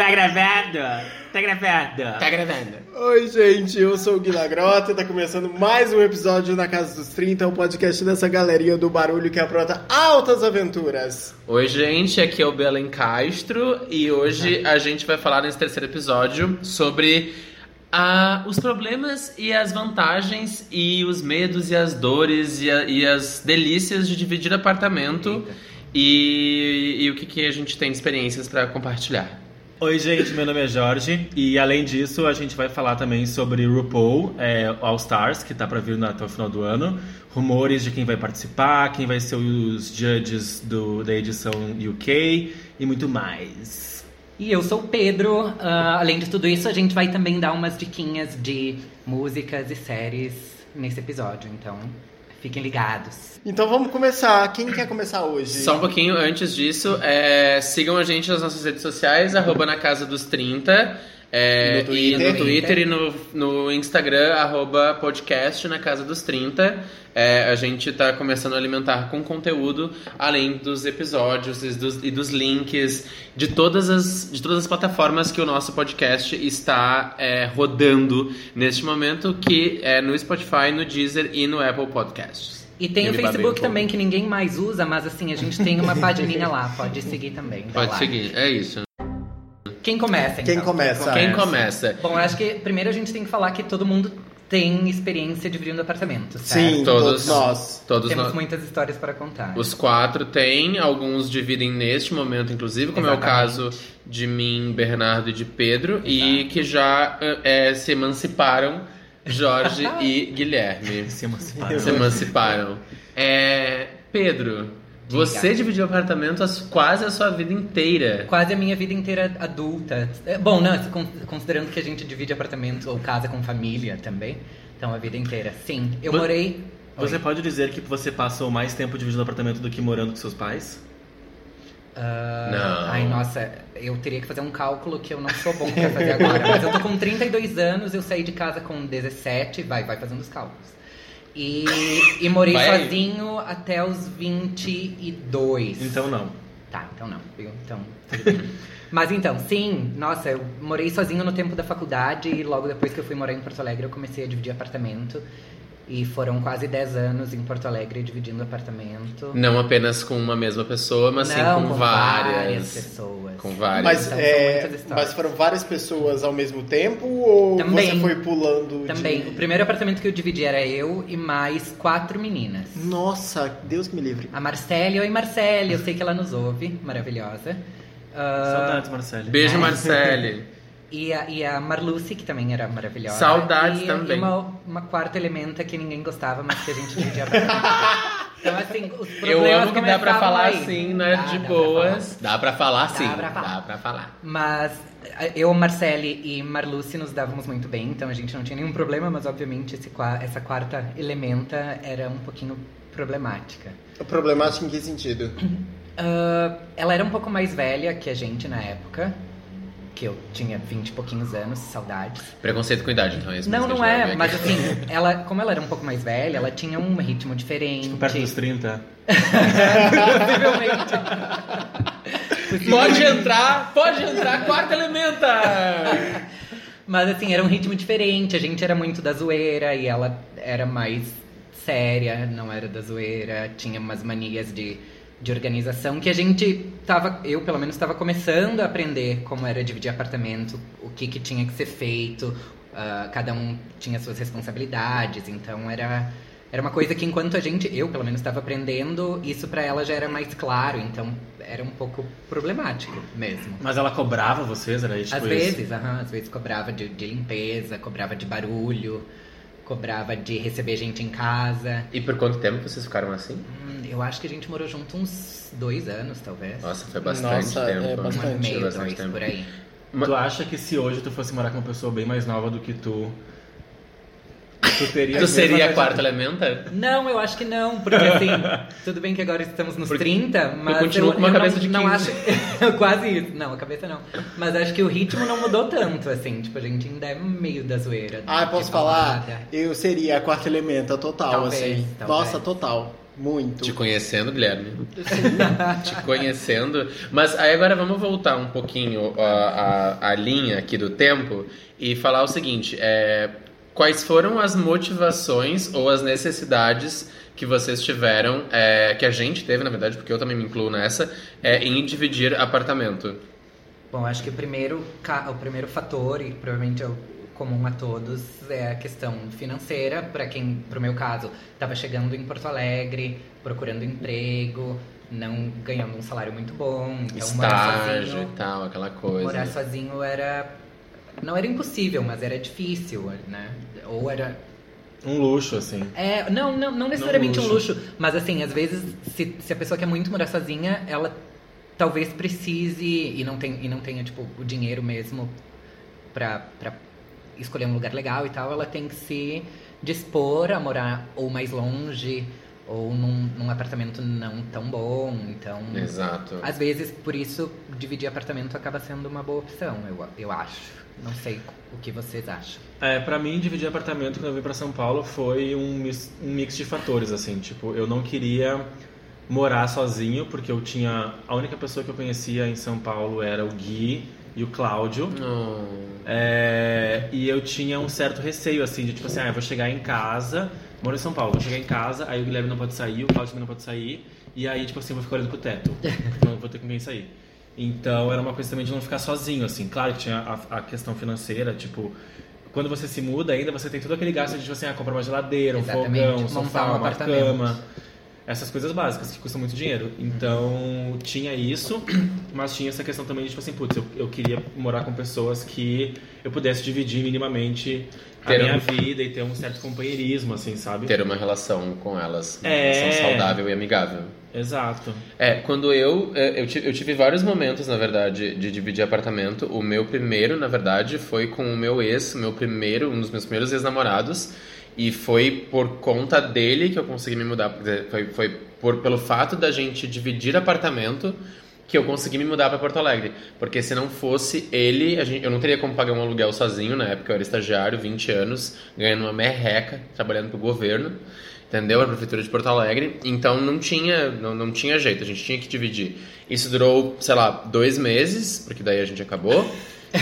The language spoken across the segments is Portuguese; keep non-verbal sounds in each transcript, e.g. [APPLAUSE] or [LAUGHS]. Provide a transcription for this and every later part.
Tá gravado? Tá gravado? Tá gravando. Oi, gente, eu sou o Gui Lagrota e tá começando mais um episódio na Casa dos 30, o podcast dessa galerinha do barulho que apronta altas aventuras. Oi, gente, aqui é o Belen Castro e hoje a gente vai falar nesse terceiro episódio sobre ah, os problemas e as vantagens e os medos e as dores e, a- e as delícias de dividir apartamento e, e o que, que a gente tem de experiências pra compartilhar. Oi, gente, meu nome é Jorge e além disso a gente vai falar também sobre RuPaul é, All Stars, que tá pra vir até o final do ano. Rumores de quem vai participar, quem vai ser os judges do, da edição UK e muito mais. E eu sou o Pedro. Ah, além de tudo isso, a gente vai também dar umas diquinhas de músicas e séries nesse episódio. Então, fiquem ligados. Então vamos começar. Quem quer começar hoje? Só um pouquinho antes disso, é, sigam a gente nas nossas redes sociais, arroba na casa dos 30. É, No e Twitter. no Twitter e no, no Instagram, arroba podcast na casa dos 30. É, a gente tá começando a alimentar com conteúdo, além dos episódios e dos, e dos links de todas, as, de todas as plataformas que o nosso podcast está é, rodando neste momento, que é no Spotify, no Deezer e no Apple Podcasts. E tem Eu o um Facebook pouco. também, que ninguém mais usa, mas assim, a gente tem uma pagininha lá. Pode seguir também. Pode lá. seguir, é isso. Quem começa, então? Quem começa? Quem começa? Bom, acho que primeiro a gente tem que falar que todo mundo tem experiência dividindo apartamento, certo? Sim, Todos- todos, nós. Todos Temos nós. muitas histórias para contar. Os quatro têm, alguns dividem neste momento, inclusive, como é o Exatamente. caso de mim, Bernardo e de Pedro, e que já é, se emanciparam, Jorge [LAUGHS] e Guilherme. Se emanciparam. Se emanciparam. É, Pedro, você dividiu apartamento as- quase a sua vida inteira. Quase a minha vida inteira adulta. É, Bom, não, con- considerando que a gente divide apartamento ou casa com família também. Então, a vida inteira. Sim, eu morei... Você Oi. pode dizer que você passou mais tempo dividindo apartamento do que morando com seus pais? Ah, Não. Ai, nossa, eu teria que fazer um cálculo que eu não sou bom pra fazer [LAUGHS] agora. mas eu tô com 32 anos, eu saí de casa com 17, vai, vai fazendo os cálculos. E, e morei Vai sozinho até os 22. Então não. Tá, então não? Então. [LAUGHS] Mas então, sim, nossa, eu morei sozinho no tempo da faculdade e logo depois que eu fui morar em Porto Alegre eu comecei a dividir apartamento. E foram quase 10 anos em Porto Alegre dividindo apartamento. Não apenas com uma mesma pessoa, mas sim Não, com, várias. pessoas. Com várias. Mas, Então, é, mas foram várias pessoas ao mesmo tempo ou Também. você foi pulando? de- Também, o primeiro apartamento que eu dividi era eu e mais quatro meninas. Nossa, Deus que me livre. A Marcele, oi Marcele, eu sei que ela nos ouve, maravilhosa. Ah, Saudades, Marcelo. Beijo, Marcele. [LAUGHS] E a, e a Marluce, que também era maravilhosa. Saudades e, também. E uma, uma quarta elementa que ninguém gostava, mas que a gente dividia. [LAUGHS] Então, assim, os Eu problemas amo que dá pra falar aí. assim, né? Dá, de dá pra boas. Dá pra falar Dá sim. pra falar. Dá pra falar. Mas eu, Marcele e Marluce nos dávamos muito bem, então a gente não tinha nenhum problema, mas obviamente esse, qua- essa quarta elementa era um pouquinho problemática. Problemático em que sentido? [CLEARS THROAT] Ah, ela era um pouco mais velha que a gente na época, que eu tinha 20 e pouquinos anos, saudades. Preconceito com idade, então é isso Não, não é, mas assim, ela, como ela era um pouco mais velha, ela tinha um ritmo diferente. Tipo, perto dos 30. Possivelmente. Pode entrar, pode entrar, quarta elementa! Mas assim, era um ritmo diferente, a gente era muito da zoeira e ela era mais séria, não era da zoeira, tinha umas manias de, de organização que a gente tava, eu pelo menos estava começando a aprender como era dividir apartamento, o que que tinha que ser feito, ah, cada um tinha suas responsabilidades, então era era uma coisa que enquanto a gente, eu pelo menos estava aprendendo, isso pra ela já era mais claro, então era um pouco problemático mesmo. Mas ela cobrava vocês, era tipo Às isso? vezes, aham, às vezes cobrava de, de limpeza, cobrava de barulho, cobrava de receber gente em casa. E por quanto tempo vocês ficaram assim? Hum, eu acho que a gente morou junto uns dois anos, talvez. Nossa, foi bastante Nossa, tempo. é um ano bastante. e meio, bastante dois, tempo. por aí. Tu acha que se hoje tu fosse morar com uma pessoa bem mais nova do que tu, tu teria... Tu seria quarta elementa? Não, eu acho que não, porque assim, [LAUGHS] tudo bem que agora estamos nos Porque 30, mas continuo eu, com uma eu cabeça não, de não 15. acho [LAUGHS] quase isso. Não, a cabeça não. Mas acho que o ritmo não mudou tanto, assim, tipo, a gente ainda é meio da zoeira. Ah, posso balada. falar? Eu seria a quarta elementa total, Talvez, assim. talvez. Nossa, total. Muito. Te conhecendo, Guilherme. [LAUGHS] Te conhecendo. Mas aí agora vamos voltar um pouquinho a, a, a linha aqui do tempo e falar o seguinte: é, quais foram as motivações ou as necessidades que vocês tiveram, é, que a gente teve, na verdade, porque eu também me incluo nessa, é, em dividir apartamento? Bom, acho que o primeiro, o primeiro fator, e provavelmente é o comum a todos, é a questão financeira. Para quem, pro meu caso, estava chegando em Porto Alegre, procurando emprego, não ganhando um salário muito bom. Então, morar Estágio sozinho, e tal, aquela coisa. morar sozinho era... Não era impossível, mas era difícil, né? Ou era Um luxo, assim. é, não, não, não necessariamente Não um luxo. luxo, mas assim, às vezes, se, se a pessoa quer muito morar sozinha, ela talvez precise e não, tem, e não tenha, tipo, o dinheiro mesmo pra, pra escolher um lugar legal e tal, ela tem que se dispor a morar ou mais longe ou num, num apartamento não tão bom, então... Exato. Às vezes, por isso, dividir apartamento acaba sendo uma boa opção, eu, eu acho. Não sei o que vocês acham. É, pra mim, dividir apartamento quando eu vim pra São Paulo foi um mix, um mix de fatores, assim. Tipo, eu não queria morar sozinho, porque eu tinha... A única pessoa que eu conhecia em São Paulo era o Gui e o Cláudio. Oh. É, e eu tinha um certo receio, assim, de tipo assim, ah, eu vou chegar em casa, moro em São Paulo, vou chegar em casa, aí o Guilherme não pode sair, o Claudio também não pode sair, e aí, tipo assim, eu vou ficar olhando pro teto, porque não vou ter com quem sair. Então, era uma coisa também de não ficar sozinho, assim. Claro que tinha a, a questão financeira, tipo, quando você se muda ainda, você tem todo aquele gasto de, tipo assim, ah, comprar uma geladeira, um Exatamente, fogão, um sofá, um uma cama. Essas coisas básicas que custam muito dinheiro. Então, tinha isso, mas tinha essa questão também de, tipo assim, putz, eu, eu queria morar com pessoas que eu pudesse dividir minimamente a Ter minha um- vida e ter um certo companheirismo, assim, sabe? Ter uma relação com elas, uma É. relação saudável e amigável. Exato. É, quando eu, é, eu, tive, eu tive vários momentos, na verdade, de dividir apartamento. O meu primeiro, na verdade, foi com o meu ex, meu primeiro, um dos meus primeiros ex-namorados. E foi por conta dele que eu consegui me mudar. Foi, foi por, pelo fato da gente dividir apartamento que eu consegui me mudar para Porto Alegre. Porque se não fosse ele, gente, eu não teria como pagar um aluguel sozinho. Na época eu era estagiário, 20 anos, ganhando uma merreca, trabalhando pro governo entendeu? A prefeitura de Porto Alegre. Então não tinha, não, não tinha jeito, a gente tinha que dividir. Isso durou, sei lá, dois meses, porque daí a gente acabou.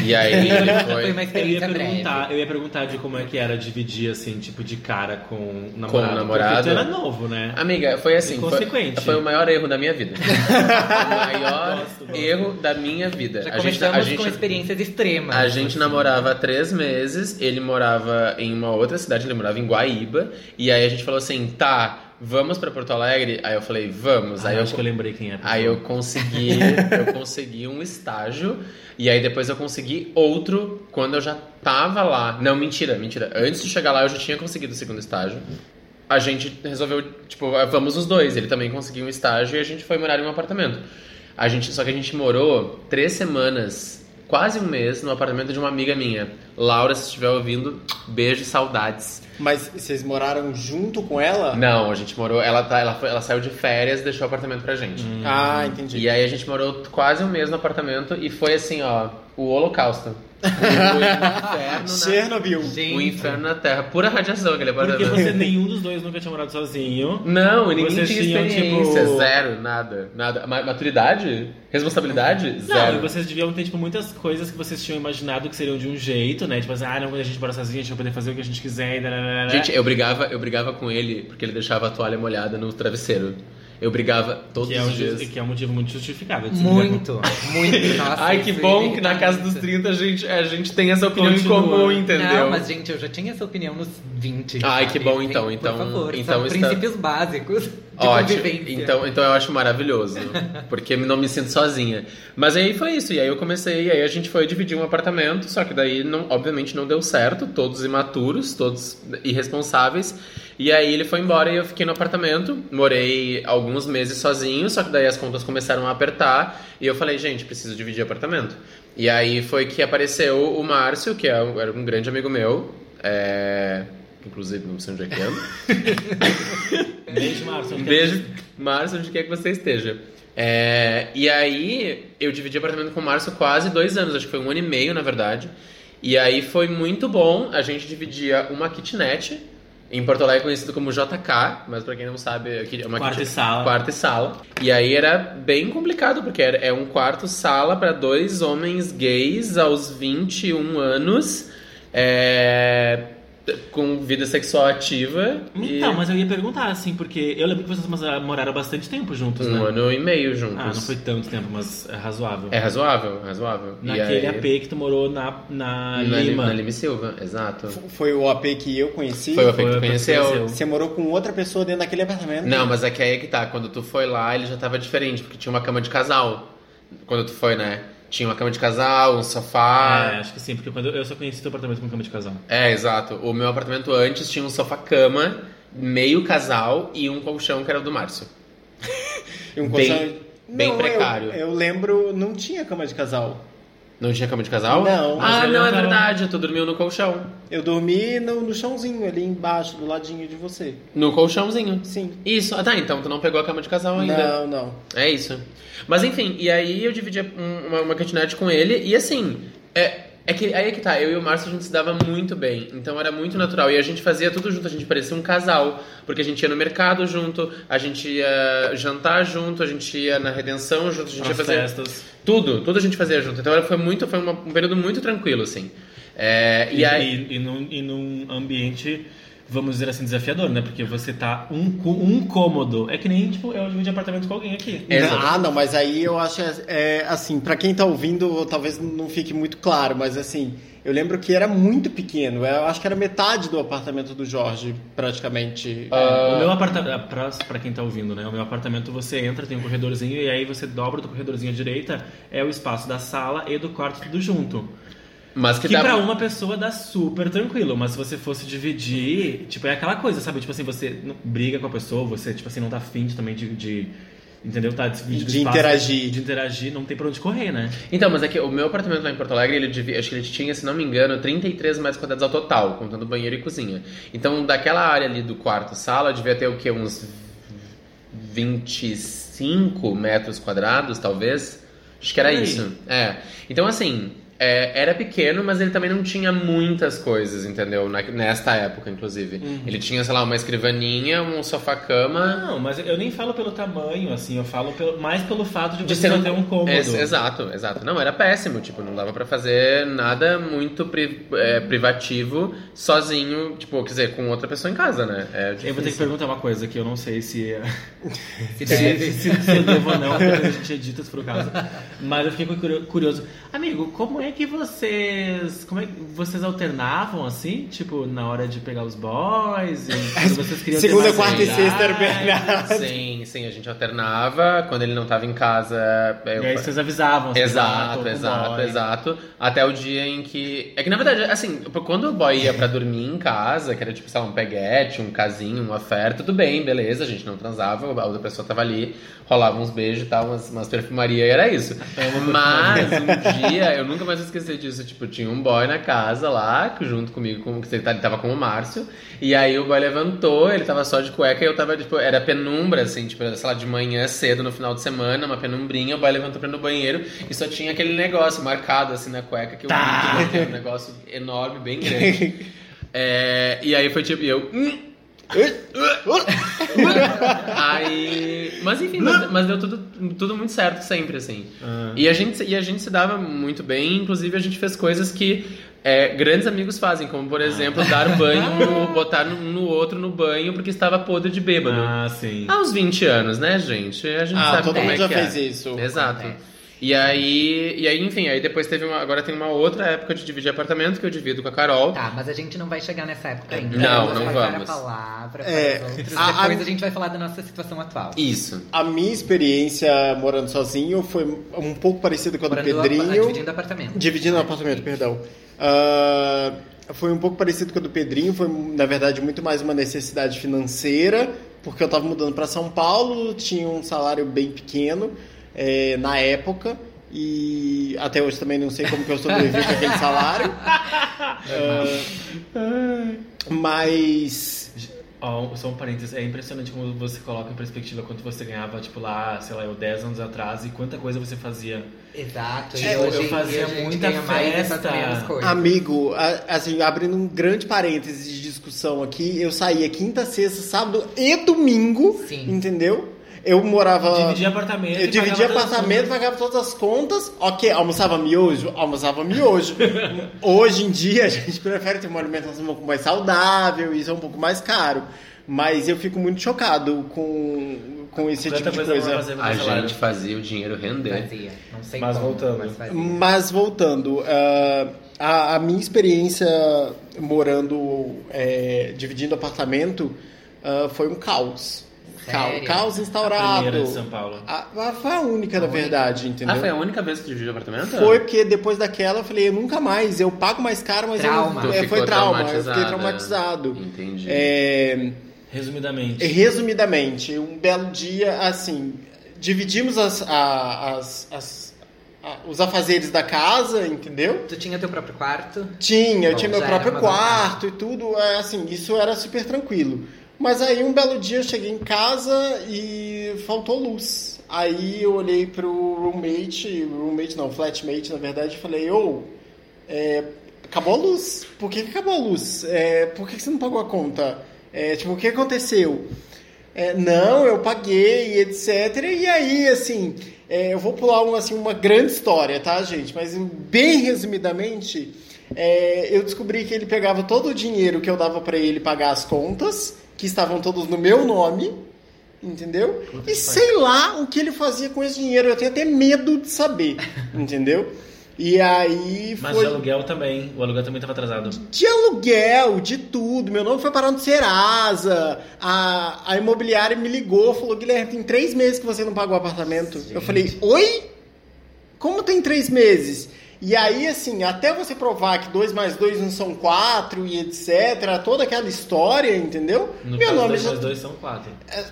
E aí ele Foi foi. uma Eu ia, breve. perguntar, eu ia perguntar de como é que era dividir, assim, tipo, de cara com o namorado. Com o namorado. Porque tu era novo, né? Amiga, foi assim. Foi, foi o maior erro da minha vida. [LAUGHS] o maior Gosto, gosto. erro da minha vida. Já a gente, começamos a gente, com experiências extremas. A gente namorava há três meses, ele morava em uma outra cidade, ele morava em Guaíba, e aí a gente falou assim, tá, vamos pra Porto Alegre? Aí eu falei, vamos. Ah, aí eu, acho que eu lembrei quem é. aí eu consegui, [LAUGHS] eu consegui um estágio, e aí depois eu consegui outro quando eu já tava lá. Não, mentira, mentira. Antes de chegar lá eu já tinha conseguido o segundo estágio. A gente resolveu, tipo, vamos os dois. Ele também conseguiu um estágio e a gente foi morar em um apartamento. A gente, só que a gente morou três semanas, quase um mês, no apartamento de uma amiga minha. Laura, se estiver ouvindo, beijo e saudades. Mas vocês moraram junto com ela? Não, a gente morou. Ela, tá, ela, foi- ela saiu de férias e deixou o apartamento pra gente. Ah, entendi. E aí a gente morou quase um mês no apartamento e foi assim, ó, o holocausto. O, o inferno na, Chernobyl. Gente, o inferno na terra. Pura radiação aquele Porque apartamento. você, nenhum dos dois nunca tinha morado sozinho. Não, e ninguém Vocês tinha tinham, experiência. tipo- Zero, nada. Nada. Ma- Maturidade? Responsabilidade? Não, Zero. e vocês deviam ter, tipo, muitas coisas que vocês tinham imaginado que seriam de um jeito, né? Tipo assim, ah, não, quando a gente mora sozinho, a gente vai poder fazer o que a gente quiser. e dararara. Gente, eu brigava, eu brigava com ele porque ele deixava a toalha molhada no travesseiro. Eu brigava todos é, um, os dias. que é um motivo muito justificável. muito, muito. [LAUGHS] Nossa, Ai, que bom que na casa dos muito. 30 a gente, a gente tem essa opinião Continua. em comum, entendeu? Não, mas gente, eu já tinha essa opinião nos 20. Ai, sabe? que bom, então, Por então- favor, então são está- princípios básicos de [LAUGHS] Ótimo. convivência. Então, então eu acho maravilhoso. [LAUGHS] Porque não me sinto sozinha. Mas aí foi isso. E aí eu comecei, aí a gente foi dividir um apartamento, só que daí, não, obviamente, não deu certo. Todos imaturos, todos irresponsáveis. E aí ele foi embora e eu fiquei no apartamento. Morei alguns meses sozinho, só que daí as contas começaram a apertar. E eu falei, gente, preciso dividir apartamento. E aí foi que apareceu o Márcio, que é um- era um grande amigo meu. É... Inclusive, não sei onde é que anda. [LAUGHS] Beijo, Márcio. Um beijo, Márcio, onde quer que você esteja. É, e aí, eu dividi apartamento com o Márcio quase dois anos, acho que foi um ano e meio, na verdade. E aí foi muito bom, a gente dividia uma kitnet, Em Porto Alegre é conhecido como JK, mas pra quem não sabe, é uma Quarto e sala. Quarto e sala. E aí era bem complicado, porque era, é um quarto sala pra dois homens gays aos 21 anos, é, com vida sexual ativa. e Então, mas eu ia perguntar, assim, porque eu lembro que vocês mas- moraram bastante tempo juntos, um né? ano e meio juntos. Ah, não foi tanto tempo, mas é razoável. É razoável, razoável. E Naquele aí- AP que tu morou na, na, na Lima. Na Lima e Silva, exato. Foi o AP que eu conheci. Foi o AP que Foi tu conheceu. conheceu. Você morou com outra pessoa dentro daquele apartamento? Não, mas é que aí é que tá. Quando tu foi lá, ele já tava diferente, porque tinha uma cama de casal. Quando tu foi, né? Tinha uma cama de casal, um sofá. É, acho que sim, porque quando eu, eu só conheci teu apartamento com cama de casal. É, exato. O meu apartamento antes tinha um sofá-cama, meio casal e um colchão que era o do Márcio. [LAUGHS] E um Bem- colchão- bem Não, eu- precário. Eu, lembro, não tinha cama de casal. Não tinha cama de casal? Não. Ah, ele não, é verdade. Tu dormiu no colchão. Eu dormi no, no chãozinho ali embaixo, do ladinho de você. No colchãozinho. Sim. Isso. Ah, tá. Então tu não pegou a cama de casal ainda. Não, não. É isso. Mas enfim, e aí eu dividi um- uma, uma kitnet com ele e assim, é, é que aí é que tá, eu e o Márcio a gente se dava muito bem, então era muito natural e a gente fazia tudo junto, a gente parecia um casal, porque a gente ia no mercado junto, a gente ia jantar junto, a gente ia na redenção junto, a gente ia As fazer festas. tudo, tudo a gente fazia junto. Então era- foi muito, foi um período muito tranquilo assim. É, e, E, aí e, e num, e num ambiente, vamos dizer assim, desafiador, né? Porque você tá um, um cômodo. É que nem, tipo, eu dividir apartamento com alguém aqui. Exato. Ah, não, mas aí eu acho, é, é, assim, pra quem tá ouvindo, talvez não fique muito claro, mas assim, eu lembro que era muito pequeno. Eu acho que era metade do apartamento do Jorge, praticamente. Ah. O meu apartamento, pra, pra quem tá ouvindo, né? O meu apartamento você entra, tem um corredorzinho e aí você dobra do corredorzinho à direita, é o espaço da sala e do quarto tudo junto. Mas que, Que dá pra uma pessoa dá super tranquilo, mas se você fosse dividir, tipo, é aquela coisa, sabe? Tipo assim, você não- briga com a pessoa, você, tipo assim, não tá afim de, também de, de- entendeu? Tá dividindo De espaço, interagir. De interagir, não tem pra onde correr, né? Então, mas é que o meu apartamento lá em Porto Alegre, ele devia, acho que ele tinha, se não me engano, 33 metros quadrados ao total, contando banheiro e cozinha. Então, daquela área ali do quarto sala, devia ter o quê? Uns 25 metros quadrados, talvez? Acho que era aí. isso. É. Então, assim, é, era pequeno, mas ele também não tinha muitas coisas, entendeu? Na- nesta época, inclusive. Uhum. Ele tinha, sei lá, uma escrivaninha, um sofá-cama. Não, mas eu nem falo pelo tamanho, assim, eu falo pelo- mais pelo fato de, De você não ter um cômodo. Ex- exato, exato. Não, era péssimo, tipo, não dava pra fazer nada muito pri- é, privativo sozinho, tipo, quer dizer, com outra pessoa em casa, né? É Eu vou ter que perguntar uma coisa que eu não sei se, [LAUGHS] Se se, deve. se, se eu devo ou não, porque a gente edita se for o caso. Mas eu fiquei curio- curioso. Amigo, como é que vocês. Como é que vocês alternavam assim? Tipo, na hora de pegar os boys? E [LAUGHS] quando vocês queriam Segunda, quarta e sexta era Bernardo. Sim, sim, a gente alternava. Quando ele não tava em casa. Eu... E aí vocês avisavam. assim, ah, Exato, com exato, boy. exato. Até o dia em que. É que na verdade, assim, quando o boy ia pra dormir em casa, que era tipo, sei lá, um peguete, um casinho, uma fé, tudo bem, beleza, a gente não transava, a outra pessoa tava ali, rolava uns beijos e tal, umas, umas perfumaria e era isso. Mas um dia, eu nunca mais vou esquecer disso, tipo, tinha um boy na casa lá, junto comigo, com, que ele tava com o Márcio, e aí o boy levantou, ele tava só de cueca e eu tava, tipo, era penumbra, assim, tipo, sei lá, de manhã cedo no final de semana, uma penumbrinha, o boy levantou pra ir no banheiro e só tinha aquele negócio marcado, assim, na cueca, que eu Tá. vi que era um negócio enorme, bem grande. [LAUGHS] É, e aí foi tipo, e eu. "Hum". Aí. Mas enfim, mas, mas deu tudo, tudo muito certo sempre, assim. Ah. E, a gente, e a gente se dava muito bem, inclusive a gente fez coisas que é, grandes amigos fazem, como por exemplo, dar banho, [LAUGHS] botar um no outro no banho porque estava podre de bêbado. Ah, sim. Aos 20 anos, né, gente? A gente Ah, sabe todo como mundo é já que fez é. isso. Exato. Acontece. E aí, e aí, enfim, aí depois teve uma. Agora tem uma outra época de dividir apartamento que eu divido com a Carol. Tá, mas a gente não vai chegar nessa época ainda. Não, Vamos não vamos. a palavra para É, os outros. a- Depois a- a... gente vai falar da nossa situação atual. Isso. A minha experiência morando sozinho foi um pouco parecida com a do Morando Pedrinho. dividindo apartamento. Dividindo o apartamento, perdão. Ah, foi um pouco parecido com a do Pedrinho, foi na verdade muito mais uma necessidade financeira, porque eu estava mudando para São Paulo, tinha um salário bem pequeno eh, na época. E até hoje também não sei como que eu sobrevivi com aquele salário. [LAUGHS] Ah, mas Ó, só um parênteses, é impressionante como você coloca em perspectiva quanto você ganhava, tipo, lá, sei lá, eu 10 anos atrás e quanta coisa você fazia. Exato. É, e eu hoje, fazia muita festa. Amigo, assim, abrindo um grande parênteses de discussão aqui, eu saía quinta, sexta, sábado e domingo, Sim. entendeu? Eu morava. Dividia apartamento. Eu dividia pagava todas as apartamento, contas. pagava todas as contas. Ok, almoçava miojo? Almoçava miojo. [LAUGHS] Hoje em dia [LAUGHS] a gente prefere ter uma alimentação um pouco mais saudável, isso é um pouco mais caro. Mas eu fico muito chocado com, com esse Quanta tipo de coisa coisa. A gente fazia o dinheiro render. Fazia. Não sei Mas como, voltando. mas. Mas voltando, ah, a, a minha experiência morando, é, dividindo apartamento, ah, foi um caos. Caos, Sério? caos A instaurado. primeira de São Paulo. A- a- foi a única, na verdade, entendeu? Ah, foi a única vez que tu dividiu apartamento? Foi porque depois daquela eu falei, eu nunca mais, eu pago mais caro, mas Trauma. eu, Tu é, foi trauma, eu fiquei traumatizado. Entendi. É, Resumidamente. resumidamente, um belo dia, assim, dividimos as, a- as- as- a- os afazeres da casa, entendeu? Tu tinha teu próprio quarto? Tinha, eu Bom, tinha meu próprio quarto e tudo, é, assim, isso era super tranquilo. Mas aí um belo dia eu cheguei em casa e faltou luz. Aí eu olhei pro roommate, roommate não, flatmate na verdade, e falei, ô, é, acabou a luz. Por que, que acabou a luz? É, por que, que você não pagou a conta? É, tipo, o que aconteceu? É, não, eu paguei, etc. E aí, assim, é, eu vou pular uma, assim, uma grande história, tá, gente? Mas bem resumidamente, é, eu descobri que ele pegava todo o dinheiro que eu dava pra ele pagar as contas, que estavam todos no meu nome, entendeu? E sei lá o que ele fazia com esse dinheiro, eu tenho até medo de saber, [LAUGHS] entendeu? E aí Mas foi de aluguel também. O aluguel também estava atrasado. de aluguel, de tudo. Meu nome foi parar no Serasa. A, a imobiliária me ligou, falou: Guilherme, tem três meses que você não pagou o apartamento. Eu falei: Oi? Como tem três meses? E aí, assim, até você provar que dois mais dois não são quatro e etc., toda aquela história, entendeu? No Meu caso, nome dois já. mais dois são quatro. É,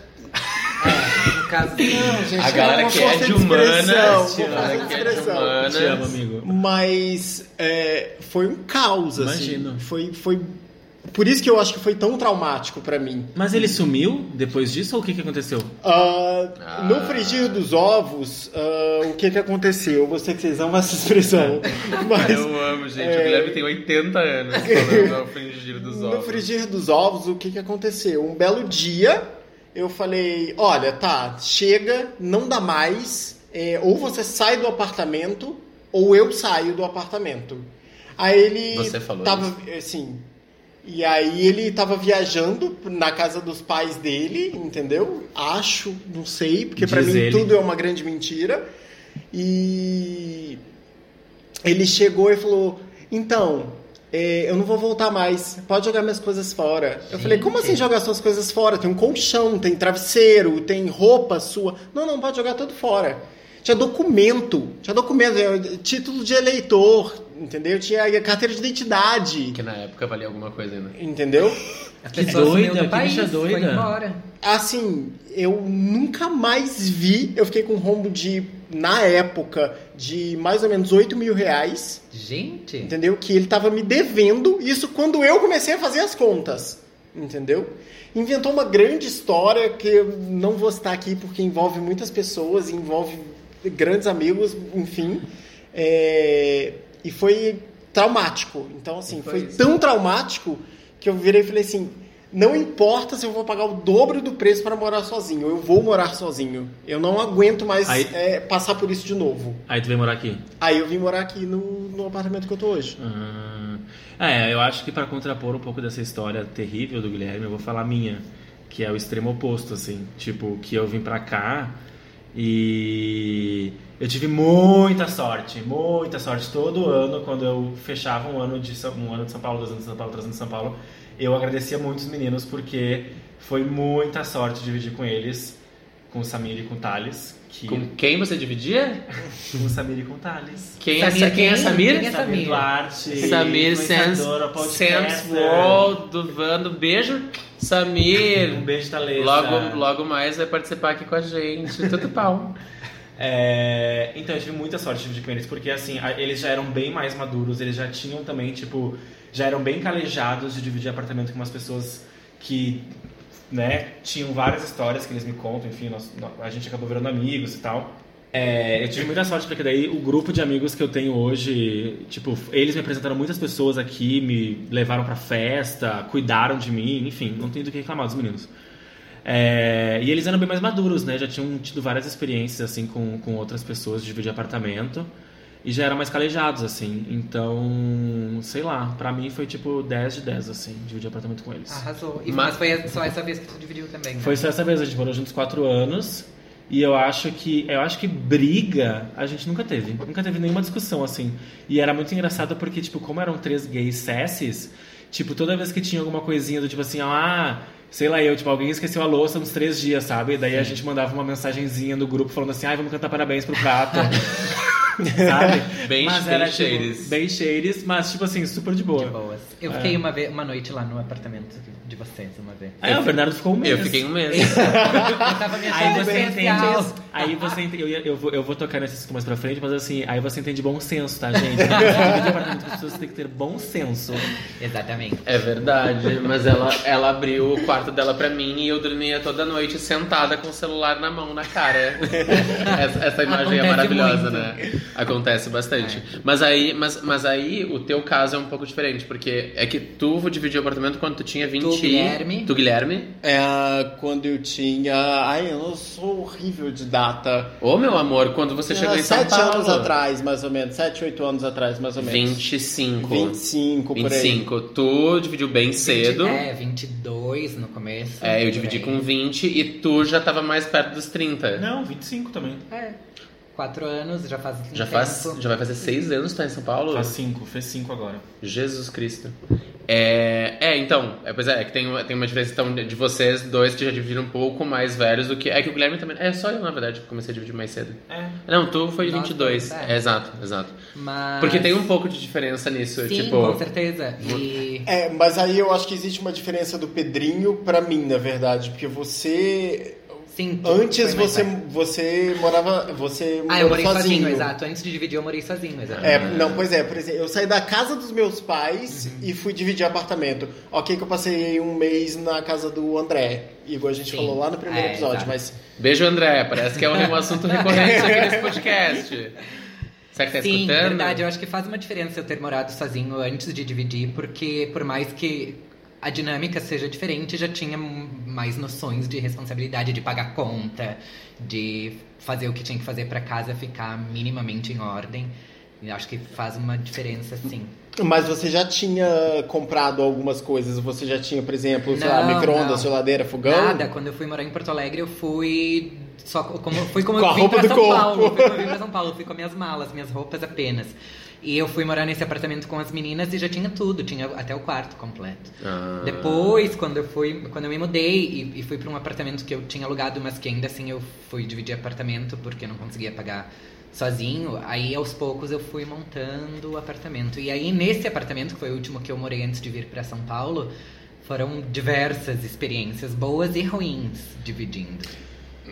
no caso, [LAUGHS] Não, gente, A galera uma que é de humanas, que é de humanas. Te amo, amigo. Mas é, foi um caos, assim. Imagino. Foi, foi. Por isso que eu acho que foi tão traumático pra mim. Mas ele sumiu depois disso ou o que, que aconteceu? Ah, Ah. No frigir dos ovos, ah, o que que aconteceu? Eu sei que vocês amam essa expressão, [LAUGHS] mas Eu amo, gente. é- O Guilherme tem 80 anos falando ao frigir dos no ovos. frigir dos ovos, o que que aconteceu? Um belo dia, eu falei, olha, tá, chega, não dá mais, é, ou você sai do apartamento, ou eu saio do apartamento. Aí ele Você falou tava, assim, e aí ele tava viajando na casa dos pais dele, entendeu? Acho, não sei, porque Diz mim ele. tudo é uma grande mentira. E ele chegou e falou: Então, é, eu não vou voltar mais. Pode jogar minhas coisas fora. Eu falei: Como assim jogar suas coisas fora? Tem um colchão, tem travesseiro, tem roupa sua. Não, não, pode jogar tudo fora. Tinha documento, tinha documento, título de eleitor, entendeu? Tinha carteira de identidade, Que na época valia alguma coisa ainda. entendeu? a Que doida, do que país, bicha doida. embora. Assim, eu nunca mais vi. Eu fiquei com um rombo de, na época, de mais ou menos 8 mil reais. Gente, Entendeu? Que ele tava me devendo. Isso quando eu comecei a fazer as contas. Entendeu? Inventou uma grande história que eu não vou citar aqui porque envolve muitas pessoas, envolve grandes amigos, enfim. É, E foi traumático. Então, assim, Foi foi, tão traumático que eu virei e falei assim: não importa se eu vou pagar o dobro do preço para morar sozinho, eu vou morar sozinho. Eu não aguento mais Aí- é, passar por isso de novo. Aí tu veio morar aqui. Aí eu vim morar aqui no, no apartamento que eu tô hoje. Ah, é, eu acho que para contrapor um pouco dessa história terrível do Guilherme, eu vou falar a minha, que é o extremo oposto, assim. Tipo, que eu vim pra cá e eu tive muita sorte, muita sorte. Todo ano, quando eu fechava um ano de São, um ano de São Paulo, dois anos de São Paulo, três anos de São Paulo, eu agradecia muito os meninos porque foi muita sorte dividir com eles, com o Samir e com o Thales. Que, Com quem você dividia? com o Samir e com o Thales. Quem é, Samir Sa- quem é quem? Samir? Quem é Samir? Duarte. Samir Sans. Sans World, do Vando. Beijo, Samir. Um beijo, Thalesa. Logo, logo mais vai participar aqui com a gente. Tudo pau. [LAUGHS] É, então, eu tive muita sorte de com porque assim, eles já eram bem mais maduros, eles já tinham também, tipo, já eram bem calejados de dividir apartamento com umas pessoas que né? Tinham várias histórias que eles me contam, enfim, nós, a gente acabou virando amigos e tal. É, eu tive muita sorte porque daí o grupo de amigos que eu tenho hoje, tipo, eles me apresentaram muitas pessoas aqui, me levaram pra festa, cuidaram de mim, enfim, não tenho do que reclamar dos meninos. É, e eles eram bem mais maduros, né? Já tinham tido várias experiências, assim, com, com outras pessoas de dividir apartamento. E já eram mais calejados, assim. Então, sei lá, pra mim foi tipo 10 de 10, assim, dividir apartamento com eles. Arrasou. E, mas, foi só essa vez que tu dividiu também, né? Foi só essa vez, a gente morou juntos 4 anos. E eu acho que eu acho que briga a gente nunca teve. Nunca teve nenhuma discussão, assim. E era muito engraçado porque, tipo, como eram três gays sesses, tipo, toda vez que tinha alguma coisinha do tipo assim, ah, sei lá, eu, tipo, alguém esqueceu a louça uns três dias, sabe? E daí Sim. a gente mandava uma mensagenzinha no grupo falando assim, ai, ah, vamos cantar parabéns pro prato. [LAUGHS] [LAUGHS] sabe? Bem, mas bem era, shades. Tipo, bem shades, mas tipo assim, super de boa. De boas. Eu fiquei é. uma, vez, uma noite lá no apartamento de vocês, uma vez. É, o Bernardo ficou um mês. Eu fiquei um mês. [LAUGHS] eu tava me aí você entende, aí você entende, eu, eu, vou, eu vou tocar nesses mais pra frente, mas assim, aí você entende bom senso, tá, gente? Dividir apartamento com pessoas tem que ter bom senso. Exatamente. É verdade, mas ela, ela abriu o quarto dela pra mim e eu dormia toda noite sentada com o celular na mão, na cara. [LAUGHS] essa, essa imagem é Acontece é maravilhosa, muito. né? Acontece bastante. É. Mas, aí, mas, mas aí o teu caso é um pouco diferente, porque é que tu dividiu o apartamento quando tu tinha 20... Tu, Guilherme. Tu, Guilherme? É, quando eu tinha... Ai, eu não sou horrível de data. Ô, meu amor, quando você é, chegou em São Paulo... Sete anos atrás, mais ou menos. Sete, oito anos atrás, mais ou menos. 25. 25, por 25. aí. Tu dividiu bem 20, cedo. É, 22 no começo. É, eu dividi com 20 e tu já tava mais perto dos 30. Não, 25 também. É. Quatro anos, já faz. Já, faz, já vai fazer seis anos que tá em São Paulo? Faz cinco, fez cinco agora. Jesus Cristo. É, é então, é, pois é, é que tem, tem uma diferença então, de vocês dois que já dividiram um pouco mais velhos do que. É que o Guilherme também. É só eu, na verdade, que comecei a dividir mais cedo. É. Não, tu foi de 22. é. é. exato, exato. Mas... Porque tem um pouco de diferença nisso. Sim, tipo... com certeza. E... É, mas aí eu acho que existe uma diferença do Pedrinho pra mim, na verdade, porque você Sim. Antes você, você morava. Você ah, eu morei sozinho. sozinho. exato. Antes de dividir, eu morei sozinho, exato. É, não, pois é, por exemplo, eu saí da casa dos meus pais uhum. e fui dividir apartamento. Ok, que eu passei um mês na casa do André. Igual a gente Sim. falou lá no primeiro é, episódio, exato. mas. Beijo, André. Parece que é um [LAUGHS] assunto recorrente aqui nesse podcast. Será que tá Sim, escutando? verdade. Eu acho que faz uma diferença eu ter morado sozinho antes de dividir, porque por mais que a dinâmica seja diferente, já tinha mais noções de responsabilidade, de pagar conta, de fazer o que tinha que fazer para casa ficar minimamente em ordem. E acho que faz uma diferença, sim. Mas você já tinha comprado algumas coisas? Você já tinha, por exemplo, sei lá, micro-ondas, geladeira, fogão? Nada. Quando eu fui morar em Porto Alegre, eu fui só como foi como [LAUGHS] com eu vim pra São corpo. Paulo. Como eu vim pra São Paulo, fui com minhas malas, minhas roupas apenas. E eu fui morar nesse apartamento com as meninas e já tinha tudo, tinha até o quarto completo. Ah. Depois, quando eu fui, quando eu me mudei e, e fui para um apartamento que eu tinha alugado, mas que ainda assim eu fui dividir apartamento porque não conseguia pagar sozinho, aí aos poucos eu fui montando o apartamento. E aí nesse apartamento, que foi o último que eu morei antes de vir para São Paulo, foram diversas experiências boas e ruins dividindo.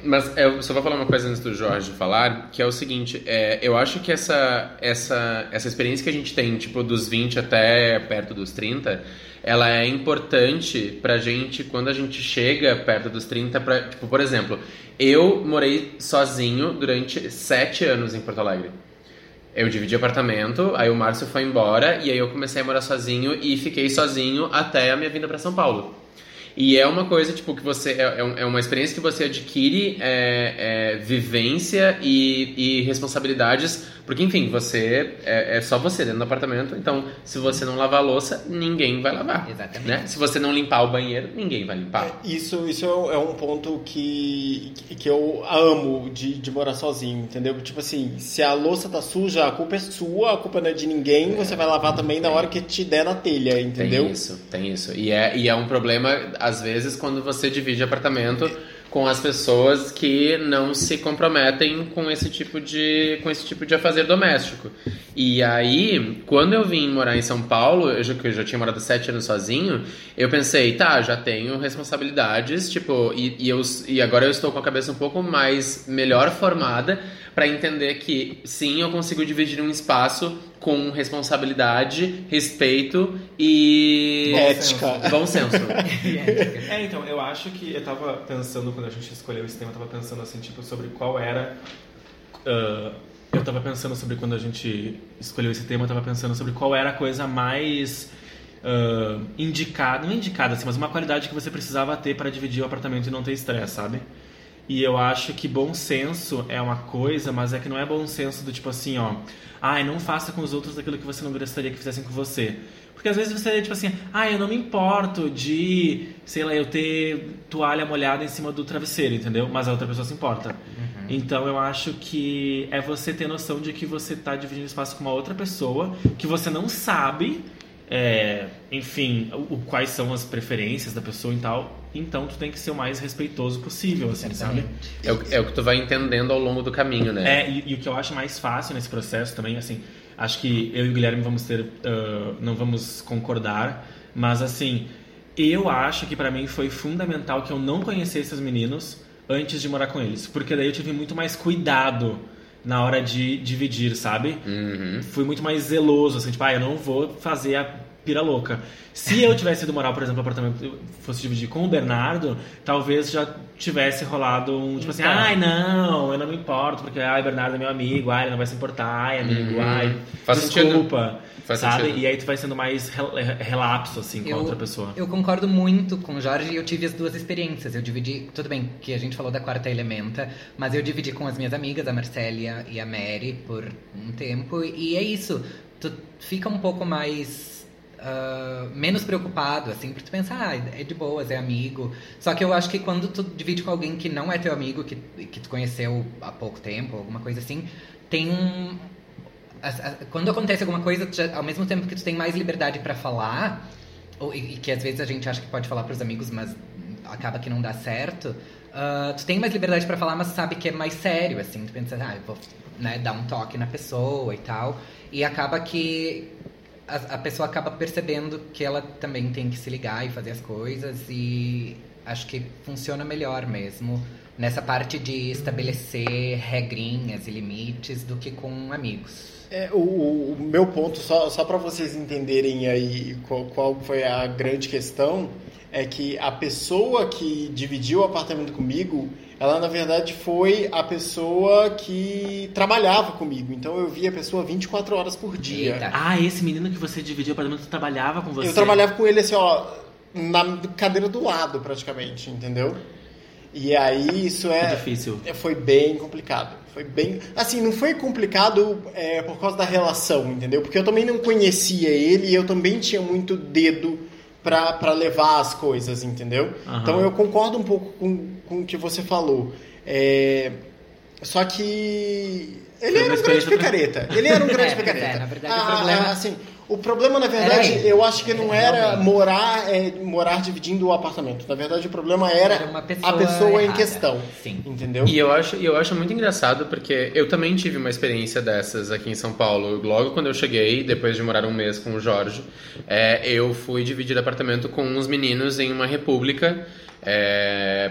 Mas eu só vou falar uma coisa antes do Jorge falar, que é o seguinte, é, eu acho que essa, essa, essa experiência que a gente tem, tipo, dos 20 até perto dos 30, ela é importante pra gente quando a gente chega perto dos 30, pra, tipo, por exemplo, eu morei sozinho durante 7 anos em Porto Alegre. Eu dividi apartamento, aí o Márcio foi embora, e aí eu comecei a morar sozinho e fiquei sozinho até a minha vinda para São Paulo. E é uma coisa, tipo, que você. É, é, é uma experiência que você adquire é, é, vivência e, e responsabilidades porque, enfim, você é, é, só você dentro do apartamento, então se você não lavar a louça, ninguém vai lavar. Exatamente. Né? Se você não limpar o banheiro, ninguém vai limpar. É, isso, isso é um ponto que, que eu amo de, de morar sozinho, entendeu? Tipo assim, se a louça tá suja, a culpa é sua, a culpa não é de ninguém, é. você vai lavar também na hora que te der na telha, entendeu? Tem isso, tem isso. E é, e é um problema, às vezes, quando você divide apartamento com as pessoas que não se comprometem com esse tipo de com esse tipo de afazer doméstico. E aí, quando eu vim morar em São Paulo, eu já, eu já tinha morado sete anos sozinho, eu pensei, tá, já tenho responsabilidades, tipo, e, e, eu, e agora eu estou com a cabeça um pouco mais melhor formada pra entender que sim, eu consigo dividir um espaço com responsabilidade, respeito e Ética. bom senso. [LAUGHS] [LAUGHS] É, então, eu acho que eu tava pensando, quando a gente escolheu esse tema, eu tava pensando assim, tipo, sobre qual era. ah, eu tava pensando sobre quando a gente escolheu esse tema, eu tava pensando sobre qual era a coisa mais ah, indicada, não indicada assim, mas uma qualidade que você precisava ter para dividir o apartamento e não ter estresse, sabe? E eu acho que bom senso é uma coisa, mas é que não é bom senso do tipo assim, ó. Ai, não faça com os outros aquilo que você não gostaria que fizessem com você. Porque às vezes você, tipo assim, ah, eu não me importo de, sei lá, eu ter toalha molhada em cima do travesseiro, entendeu? Mas a outra pessoa se importa. Então eu acho que é você ter noção de que você tá dividindo espaço com uma outra pessoa que você não sabe, é, enfim, o, o- quais são as preferências da pessoa e tal. Então tu tem que ser o mais respeitoso possível, assim, sabe? É o, é o que tu vai entendendo ao longo do caminho, né? É, e, e o que eu acho mais fácil nesse processo também, assim, acho que eu e o Guilherme vamos ter, ah, não vamos concordar, mas assim, eu acho que pra mim foi fundamental que eu não conhecesse os meninos antes de morar com eles, porque daí eu tive muito mais cuidado na hora de dividir, sabe? Uhum. Fui muito mais zeloso, assim, tipo, ah, eu não vou fazer a pira louca. Se eu tivesse ido morar, por exemplo, no apartamento, eu fosse dividir com o Bernardo, talvez já tivesse rolado um, tipo assim, Então. ai, não, eu não me importo, porque, ai, Bernardo é meu amigo, ai, ele não vai se importar, ai, amigo, Uhum. ai, Faz desculpa, Faz sabe? sentido. E aí tu vai sendo mais rel- relapso, assim, com a outra pessoa. Eu concordo muito com o Jorge e eu tive as duas experiências. Eu dividi, tudo bem que a gente falou da quarta elementa, mas eu dividi com as minhas amigas, a Marcélia e a Mary, por um tempo. E é isso, tu fica um pouco mais. Ah, menos preocupado, assim, porque tu pensa, ah, é de boas, é amigo. Só que eu acho que quando tu divide com alguém que não é teu amigo, que, que tu conheceu há pouco tempo, alguma coisa assim, tem um, quando acontece alguma coisa, ao mesmo tempo que tu tem mais liberdade pra falar, ou- e, e que às vezes a gente acha que pode falar pros amigos, mas acaba que não dá certo, ah, tu tem mais liberdade pra falar, mas sabe que é mais sério, assim, tu pensa, ah, eu vou né, dar um toque na pessoa e tal, e acaba que a, a pessoa acaba percebendo que ela também tem que se ligar e fazer as coisas, e acho que funciona melhor mesmo nessa parte de estabelecer regrinhas e limites do que com amigos. É, o, o- meu ponto, só, só para vocês entenderem aí qual, qual foi a grande questão, é que a pessoa que dividiu o apartamento comigo, ela na verdade foi a pessoa que trabalhava comigo. Então eu via a pessoa 24 horas por dia. Eita. Ah, esse menino que você dividiu o apartamento trabalhava com você? Eu trabalhava com ele assim, ó, na cadeira do lado praticamente, entendeu? E aí isso Que é. difícil. É, Foi bem complicado. Foi bem. Assim, não foi complicado é, por causa da relação, entendeu? Porque eu também não conhecia ele e eu também tinha muito dedo pra, pra levar as coisas, entendeu? Aham. Então eu concordo um pouco com, com o que você falou. É, Só que. Ele era um grande picareta. Ele era um grande [LAUGHS] É, é, picareta. na verdade, o Ah, problema- assim, o problema, na verdade, Era ele. eu acho que não era morar, é, morar dividindo o apartamento. Na verdade, o problema era, Era uma pessoa a pessoa em errada. questão. Sim. Entendeu? E eu acho, eu acho muito engraçado porque eu também tive uma experiência dessas aqui em São Paulo. Logo quando eu cheguei, depois de morar um mês com o Jorge, é, eu fui dividir apartamento com uns meninos em uma república. é,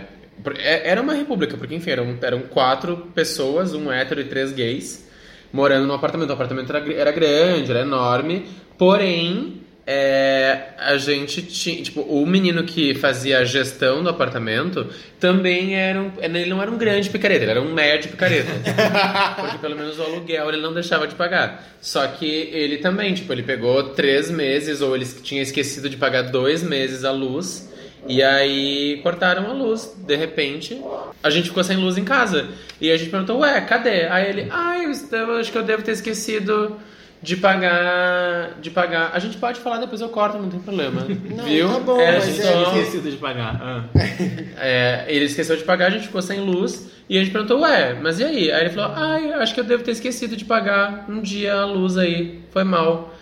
é- era uma república, porque enfim, eram, eram quatro pessoas, um hétero e três gays, morando no apartamento. O apartamento era, era grande, era enorme, porém. é, a gente tinha, tipo, o menino que fazia a gestão do apartamento também era um, ele não era um grande picareta, ele era um médio picareta. [LAUGHS] Porque pelo menos o aluguel ele não deixava de pagar. Só que ele também, tipo, ele pegou três meses, ou ele tinha esquecido de pagar dois meses a luz, e aí cortaram a luz. De repente, a gente ficou sem luz em casa. E a gente perguntou, ué, cadê? Aí ele, ai, eu, acho que eu devo ter esquecido de pagar. De pagar. A gente pode falar, depois eu corto, não tem problema. [LAUGHS] Não, Viu? tá bom, É, a gente é só- Esquecido de pagar. Ah. [LAUGHS] é, ele esqueceu de pagar, a gente ficou sem luz. E a gente perguntou, ué, mas e aí? Aí ele falou, ai, acho que eu devo ter esquecido de pagar um dia a luz aí. Foi mal.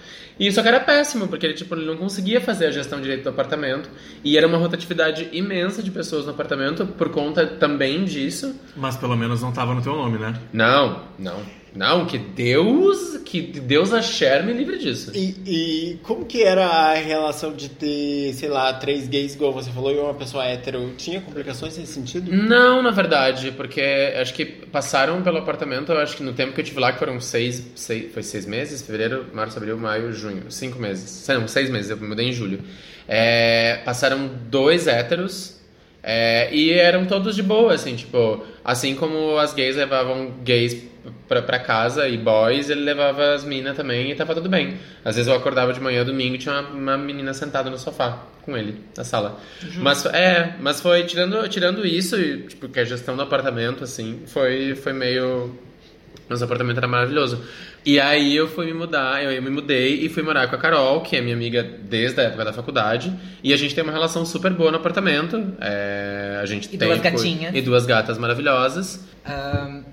E isso que era péssimo, porque ele, tipo, ele não conseguia fazer a gestão direito do apartamento. E era uma rotatividade imensa de pessoas no apartamento por conta também disso. Mas pelo menos não tava no teu nome, né? Não, não. Não, que Deus, que Deus a Cher me livre disso. E, e como que era a relação de ter, sei lá, três gays, igual você falou, e uma pessoa hétero? Tinha complicações nesse sentido? Não, na verdade, porque acho que passaram pelo apartamento, eu acho que no tempo que eu tive lá, que foram seis, seis foi seis meses, fevereiro, março, abril, maio, junho, cinco meses, não, seis meses, eu mudei em julho. É, passaram dois héteros, é, e eram todos de boa, assim, tipo, assim como as gays levavam gays pra, pra casa e boys, ele levava as minas também e tava tudo bem. Às vezes eu acordava de manhã, domingo, e tinha uma, uma menina sentada no sofá com ele, na sala. Mas é, mas foi tirando, tirando isso, tipo, que a gestão do apartamento, assim, foi, foi meio. Nosso apartamento era maravilhoso. E aí eu fui me mudar, eu me mudei e fui morar com a Carol, que é minha amiga desde a época da faculdade. E a gente tem uma relação super boa no apartamento. É, a gente E tem duas gatinhas. E duas gatas maravilhosas.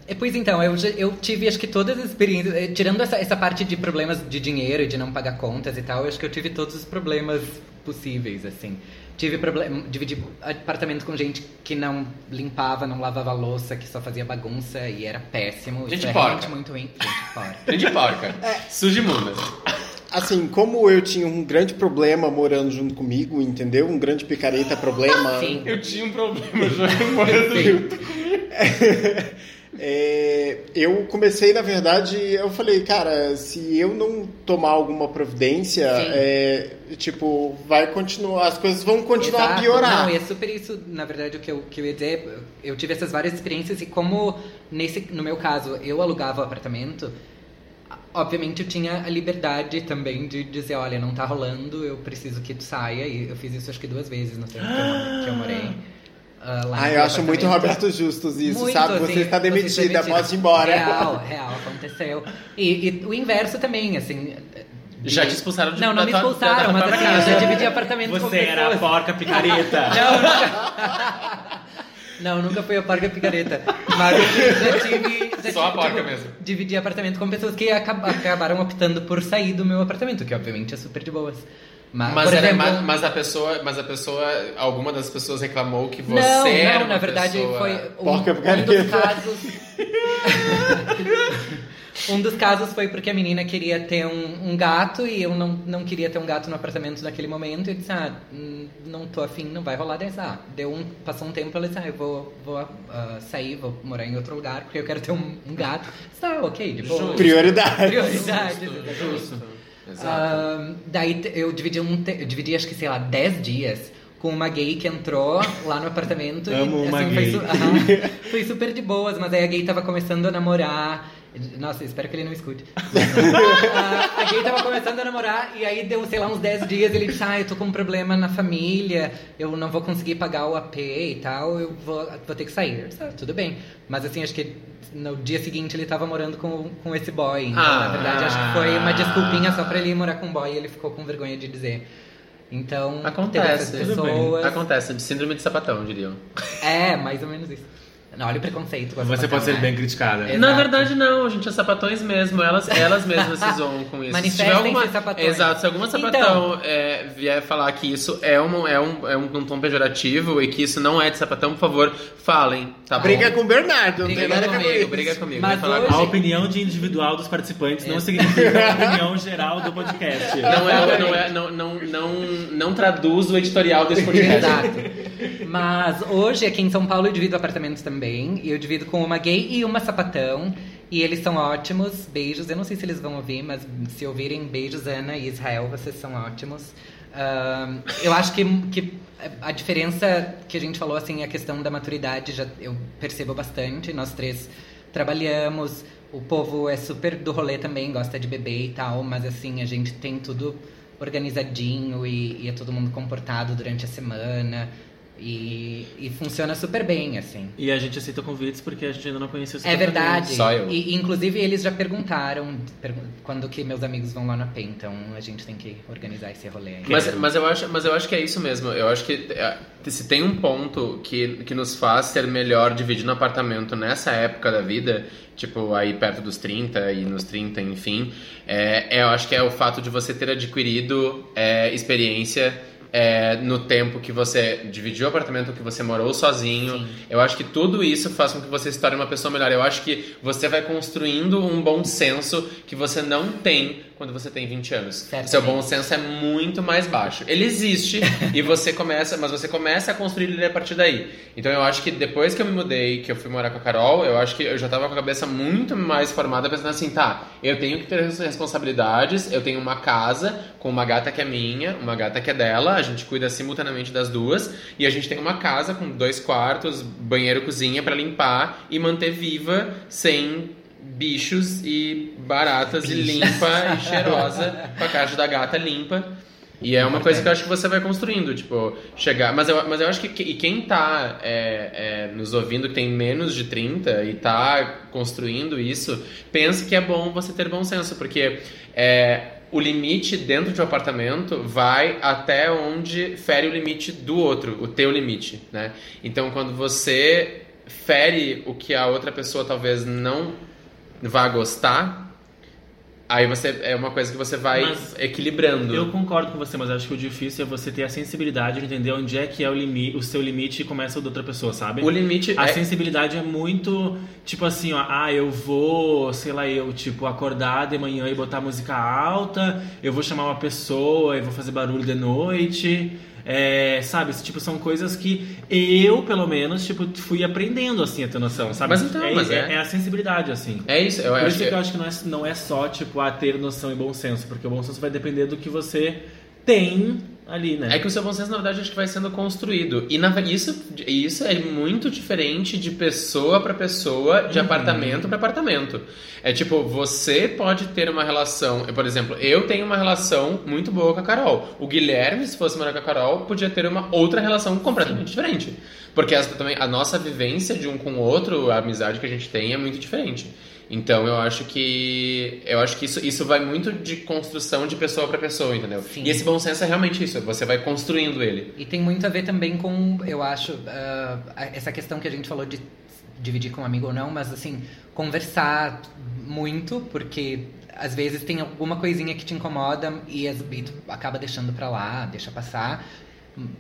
E, pois então, eu, eu tive acho que todas as experiências, eh, tirando essa, essa parte de problemas de dinheiro e de não pagar contas e tal, eu acho que eu tive todos os problemas possíveis, assim. Tive problema, dividi apartamento com gente que não limpava, não lavava louça, que só fazia bagunça e era péssimo. Gente Isso é porca. realmente muito ruim. Gente porca. [LAUGHS] de porca. Suja imunda. Assim, como eu tinha um grande problema morando junto comigo, entendeu? Um grande picareta problema. Sim. Eu tinha um problema já morando junto. [LAUGHS] É, eu comecei, na verdade, eu falei, cara, se eu não tomar alguma providência, é, tipo, vai continuar, as coisas vão continuar a Exato. piorar. Não, e é super isso, na verdade, o que eu, que eu ia dizer. Eu tive essas várias experiências e como, nesse, no meu caso, eu alugava o apartamento, obviamente eu tinha a liberdade também de dizer, olha, não tá rolando, eu preciso que tu saia. E eu fiz isso acho que duas vezes no tempo que eu, que eu morei. Ah, lá Ah, eu acho muito. Roberto Justus isso, Muito, sabe? assim, Você está você demitida, pode ir embora. Real, real, aconteceu. E, e o inverso também, assim. de- Já te expulsaram de Não, não me expulsaram, mas assim, eu já dividi apartamento com Você era a porca picareta. [LAUGHS] Não, nunca. Não, nunca fui a porca picareta. Mas já tive. Já Só a tive, porca tipo, mesmo. Dividi apartamento com pessoas que acab- acabaram optando por sair do meu apartamento, que obviamente é super de boas. Mas, Mas, era- exemplo, mas, mas a pessoa, mas a pessoa, alguma das pessoas reclamou que você não, era não, na verdade pessoa- foi um, Porca um dos casos. [LAUGHS] um dos casos foi porque a menina queria ter um, um gato e eu não, não queria ter um gato no apartamento naquele momento. E eu disse, ah, hum, não tô afim, não vai rolar dessa. Ah, deu um, passou um tempo, ela disse, ah, eu vou, vou ah, sair, vou morar em outro lugar porque eu quero ter um, um gato. Tá, ok, de boa. Prioridade. Prioridades. Justo, justo. Exato. Daí eu dividi um eu dividi acho que sei lá 10 dias com uma gay que entrou lá no apartamento [LAUGHS] Amo e uma assim, gay. Foi, su- aham, foi super de boas, mas aí a gay tava começando a namorar. Nossa, espero que ele não escute. [LAUGHS] Ah, a gay tava começando a namorar e aí deu, sei lá, uns 10 dias ele disse: Ah, eu tô com um problema na família, eu não vou conseguir pagar o AP e tal, eu vou, vou ter que sair. Disse, "Ah, tudo bem. Mas assim, acho que no dia seguinte ele tava morando com, com esse boy. Então, Ah. na verdade, acho que foi uma desculpinha só pra ele ir morar com um boy e ele ficou com vergonha de dizer. Então, Acontece. pessoas. Acontece. Síndrome de sapatão, diriam. É, mais ou menos isso. Não, olha o preconceito. com a Você sapatão, pode ser né? bem criticada. Exato. Na verdade, não, gente, é sapatões mesmo. Elas, elas mesmas se [LAUGHS] zoam com isso. Manifestem-se, sapatões. Exato, se alguma Então. sapatão é, vier falar que isso é, um, é, um, é um, um tom pejorativo e que isso não é de sapatão, por favor, falem, tá bom? Briga com o Bernardo, não Briga tem nada a ver com comigo, isso. briga comigo. Mas hoje- A opinião de individual dos participantes É. não significa a [LAUGHS] opinião geral do podcast. Não, é, não, é, não, não, não, não traduz o editorial desse [LAUGHS] podcast. Exato. Mas hoje aqui em São Paulo eu divido apartamentos também. E eu divido com uma gay e uma sapatão. E eles são ótimos. Beijos. Eu não sei se eles vão ouvir, mas se ouvirem, beijos, Ana e Israel, vocês são ótimos. Eu acho que, que a diferença que a gente falou, assim, a questão da maturidade, já eu percebo bastante. Nós três trabalhamos. O povo é super do rolê também, gosta de beber e tal, mas assim, a gente tem tudo organizadinho e, e é todo mundo comportado durante a semana. E, e funciona super bem, assim. E a gente aceita convites porque a gente ainda não conhecia o seu É verdade. Só eu. E, inclusive, eles já perguntaram pergu- quando que meus amigos vão lá na PEN, então a gente tem que organizar esse rolê aí. Mas, mas, eu acho, mas eu acho que é isso mesmo. Eu acho que é, se tem um ponto que, que nos faz ser melhor dividir no apartamento nessa época da vida, tipo aí perto dos 30 e nos 30, enfim, é, é, eu acho que é o fato de você ter adquirido é, experiência é, no tempo que você dividiu o apartamento, que você morou sozinho. Eu acho que tudo isso faz com que você se torne uma pessoa melhor. Eu acho que você vai construindo um bom senso que você não tem quando você tem 20 anos. Certamente. Seu bom senso é muito mais baixo. Ele existe [LAUGHS] e você começa, mas você começa a construir ele a partir daí. Então eu acho que depois que eu me mudei, que eu fui morar com a Carol, eu acho que eu já tava com a cabeça muito mais formada pensando assim, tá, eu tenho que ter responsabilidades, eu tenho uma casa com uma gata que é minha, uma gata que é dela, a gente cuida simultaneamente das duas e a gente tem uma casa com dois quartos, banheiro, cozinha para limpar e manter viva sem bichos e baratas e limpa e cheirosa com a caixa da gata limpa. E é uma coisa que eu acho que você vai construindo, tipo, chegar. Mas eu, mas eu acho que e quem tá é, é, nos ouvindo que tem menos de 30 e tá construindo isso, pense que é bom você ter bom senso, porque é, o limite dentro de um apartamento vai até onde fere o limite do outro, o teu limite, né? Então quando você fere o que a outra pessoa talvez não vá gostar, aí você é uma coisa que você vai Mas equilibrando. Eu concordo com você, mas acho que o difícil é você ter a sensibilidade de entender onde é que é o, limi o seu limite e começa o da outra pessoa, sabe? O limite A é... sensibilidade é muito, tipo assim, ó, ah, eu vou, sei lá, eu, tipo, acordar de manhã e botar música alta, eu vou chamar uma pessoa, eu vou fazer barulho de noite, é, sabe? Tipo, são coisas que eu, pelo menos, tipo, fui aprendendo, assim, a ter noção, sabe? Mas então, é, mas é. é a sensibilidade, assim. É isso, eu Por acho isso que... que eu acho que não é, não é só, tipo, a ter noção e bom senso, porque o bom senso vai depender do que você tem ali, né? É que o seu bom senso, na verdade, acho que vai sendo construído. E na, isso, isso é muito diferente de pessoa para pessoa, de apartamento para apartamento. É tipo, você pode ter uma relação. Por exemplo, eu tenho uma relação muito boa com a Carol. O Guilherme, se fosse morar com a Carol, podia ter uma outra relação completamente diferente. Porque as- também a nossa vivência de um com o outro, a amizade que a gente tem é muito diferente. Então eu acho que eu acho que isso, isso vai muito de construção de pessoa para pessoa, entendeu? Sim. E esse bom senso é realmente isso, você vai construindo ele. E tem muito a ver também com, eu acho, ah, essa questão que a gente falou de dividir com um amigo ou não, mas assim, conversar muito, porque às vezes tem alguma coisinha que te incomoda e, as- e tu acaba deixando pra lá, deixa passar.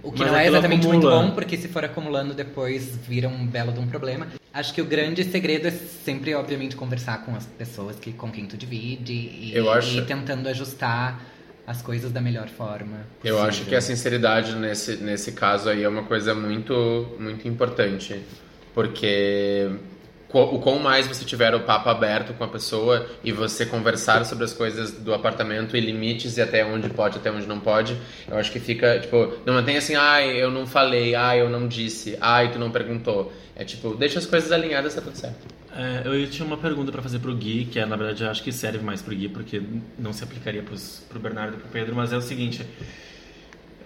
O que Mas não é aquilo exatamente muito acumula. bom, porque se for acumulando depois vira um belo de um problema. Acho que o grande segredo é sempre, obviamente, conversar com as pessoas que, com quem tu divide e, Eu acho- e tentando ajustar as coisas da melhor forma. Eu possível. acho que a sinceridade nesse, nesse caso aí é uma coisa muito, muito importante. Porque qu- o quão mais você tiver o papo aberto com a pessoa e você conversar sobre as coisas do apartamento e limites e até onde pode, até onde não pode, eu acho que fica, tipo, não tem assim, ai, eu não falei, ai, eu não disse, ai, tu não perguntou. É tipo, deixa as coisas alinhadas, tá tudo certo. É, eu tinha uma pergunta pra fazer pro Gui, que é, na verdade eu acho que serve mais pro Gui, porque não se aplicaria pros, pro Bernardo e pro Pedro, mas é o seguinte.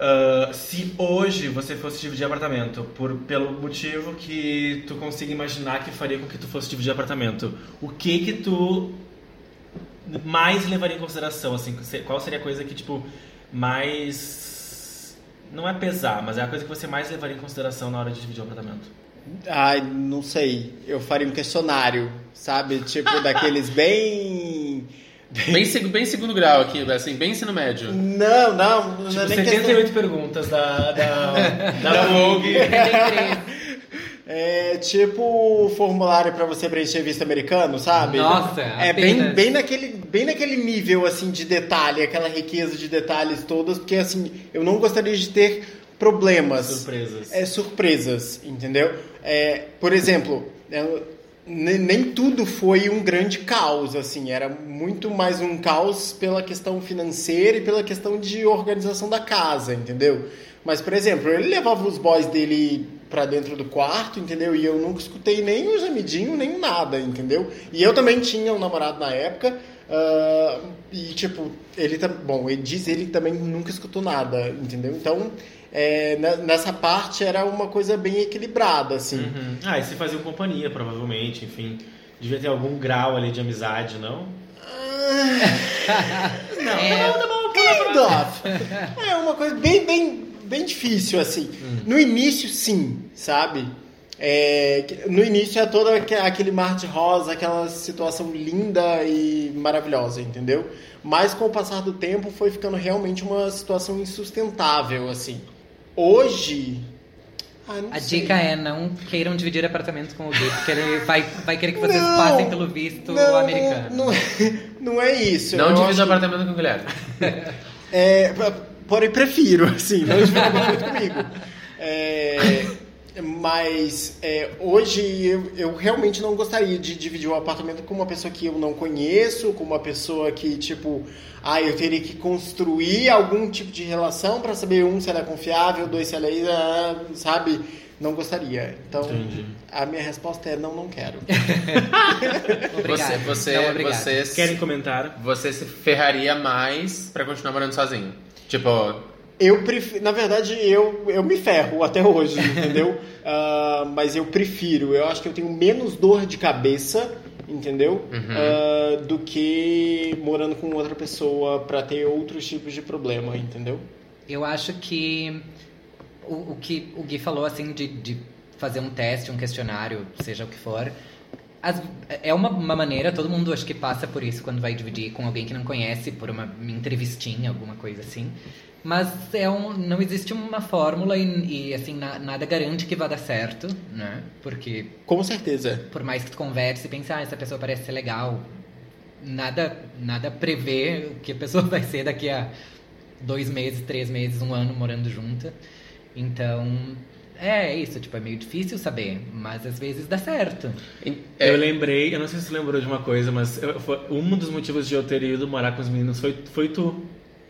Ah, se hoje você fosse dividir apartamento, por, pelo motivo que tu consiga imaginar que faria com que tu fosse dividir apartamento, o que que tu mais levaria em consideração, assim, qual seria a coisa que, tipo, mais... Não é pesar, mas é a coisa que você mais levaria em consideração na hora de dividir o apartamento. Ai, não sei. Eu faria um questionário, sabe? Tipo, daqueles [LAUGHS] bem. Bem, bem segundo grau aqui, assim, bem ensino médio. Não, não, não Tipo, é nem questão. 78 perguntas da, da, [LAUGHS] da Vogue. [LAUGHS] É tipo o formulário pra você preencher visto americano, sabe? Nossa, é bem, apenas. bem naquele bem naquele nível assim de detalhe, aquela riqueza de detalhes todas, porque assim, eu não gostaria de ter problemas. Surpresas. É surpresas, entendeu? É, por exemplo, é, nem tudo foi um grande caos, assim, era muito mais um caos pela questão financeira e pela questão de organização da casa, entendeu? Mas, por exemplo, ele levava os boys dele pra dentro do quarto, entendeu? E eu nunca escutei nem o gemidinho, nem nada, entendeu? E eu também tinha um namorado na época, ah, e tipo, ele bom, ele diz ele também nunca escutou nada, entendeu? Então, é, ne- nessa parte era uma coisa bem equilibrada, assim. Uhum. Ah, e se faziam companhia, provavelmente, enfim. Devia ter algum grau ali de amizade, não? [LAUGHS] Não, É. tá bom, kind of. É uma coisa bem, bem, bem difícil, assim. No início, sim, sabe? É, no início é todo aque- aquele mar de rosa, aquela situação linda e maravilhosa, entendeu? Mas com o passar do tempo foi ficando realmente uma situação insustentável, assim. Hoje. Ah, não A sei. dica é não queiram dividir apartamento com o Gui, porque ele vai, vai querer que vocês Não, passem pelo visto não, americano. Não, não é isso. Não divida acho apartamento com o Guilherme. É, porém, prefiro, assim, não divida muito comigo. É, mas é, hoje eu, eu realmente não gostaria de dividir o apartamento com uma pessoa que eu não conheço, com uma pessoa que, tipo, ah, eu teria que construir algum tipo de relação para saber, um, se ela é confiável, dois, se ela é, ah, sabe? Não gostaria. Então, Entendi. a minha resposta é não, não quero. [LAUGHS] Você, você, Não, obrigado. você, Querem comentar? você se ferraria mais pra continuar morando sozinho. Tipo, Eu prefiro, na verdade, eu, eu me ferro até hoje, [LAUGHS] entendeu? Ah, mas eu prefiro, eu acho que eu tenho menos dor de cabeça, entendeu? Ah, do que morando com outra pessoa pra ter outros tipos de problema, entendeu? Eu acho que o, o que o Gui falou, assim, de, de fazer um teste, um questionário, seja o que for, as- é uma, uma maneira, todo mundo acho que passa por isso quando vai dividir com alguém que não conhece, por uma entrevistinha, alguma coisa assim. Mas é um, não existe uma fórmula e, e, assim, na- nada garante que vá dar certo, né? Porque Com certeza. por mais que tu converse e pense, ah, essa pessoa parece ser legal, nada, nada prevê o que a pessoa [LAUGHS] vai ser daqui a dois meses, três meses, um ano morando junta. Então, é isso, tipo, é meio difícil saber, mas às vezes dá certo. é, Eu lembrei, eu não sei se você lembrou de uma coisa, mas eu- foi- um dos motivos de eu ter ido morar com os meninos foi, foi tu.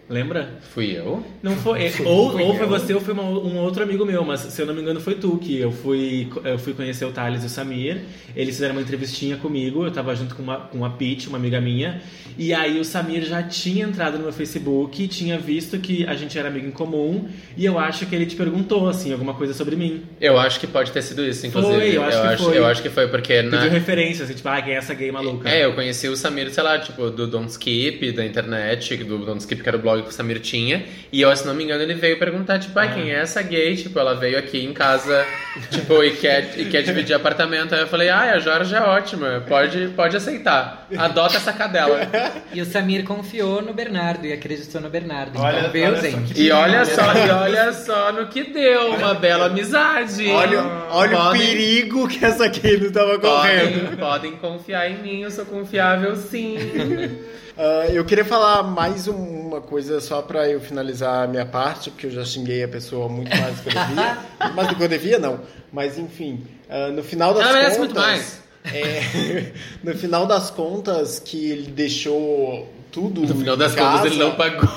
Lembra? fui eu. Não foi. é, ou, ou foi você ou foi uma- um outro amigo meu, mas se eu não me engano foi tu que eu fui, eu fui conhecer o Thales e o Samir. Eles fizeram uma entrevistinha comigo, eu tava junto com uma, com a Pete, uma amiga minha. E aí o Samir já tinha entrado no meu Facebook, tinha visto que a gente era amigo em comum. E eu acho que ele te perguntou, assim, alguma coisa sobre mim. Eu acho que pode ter sido isso, inclusive. Foi, eu acho que acho, foi. eu acho que foi porque na. Pediu referência, assim, tipo, ah, quem é essa gay maluca? É, eu conheci o Samir, sei lá, tipo, do Don't Skip, da internet, do Don't Skip, que era o blog que o Samir tinha. E eu, se não me engano, ele veio perguntar, tipo, ah, quem é essa gay? Tipo, ela veio aqui em casa, [LAUGHS] tipo, e quer, e quer dividir apartamento. Aí eu falei, ah, a Jorge é ótima, pode, pode aceitar. Adota essa cadela. [LAUGHS] E o Samir confiou no Bernardo e acreditou no Bernardo. Olha- então, viu, olha só gente? E olha só, e olha só no que deu, uma bela amizade. Olha, olha o Podem- perigo que essa aqui não tava correndo. Podem, podem confiar em mim, eu sou confiável sim. [LAUGHS] Ah, eu queria falar mais um- uma coisa só pra eu finalizar a minha parte, porque eu já xinguei a pessoa muito mais do que eu devia. [LAUGHS] mais do que eu devia, não. Mas enfim, ah, no final das Ela merece contas. muito mais. é, [LAUGHS] no final das contas, que ele deixou tudo. No final das em contas, casa. ele não pagou.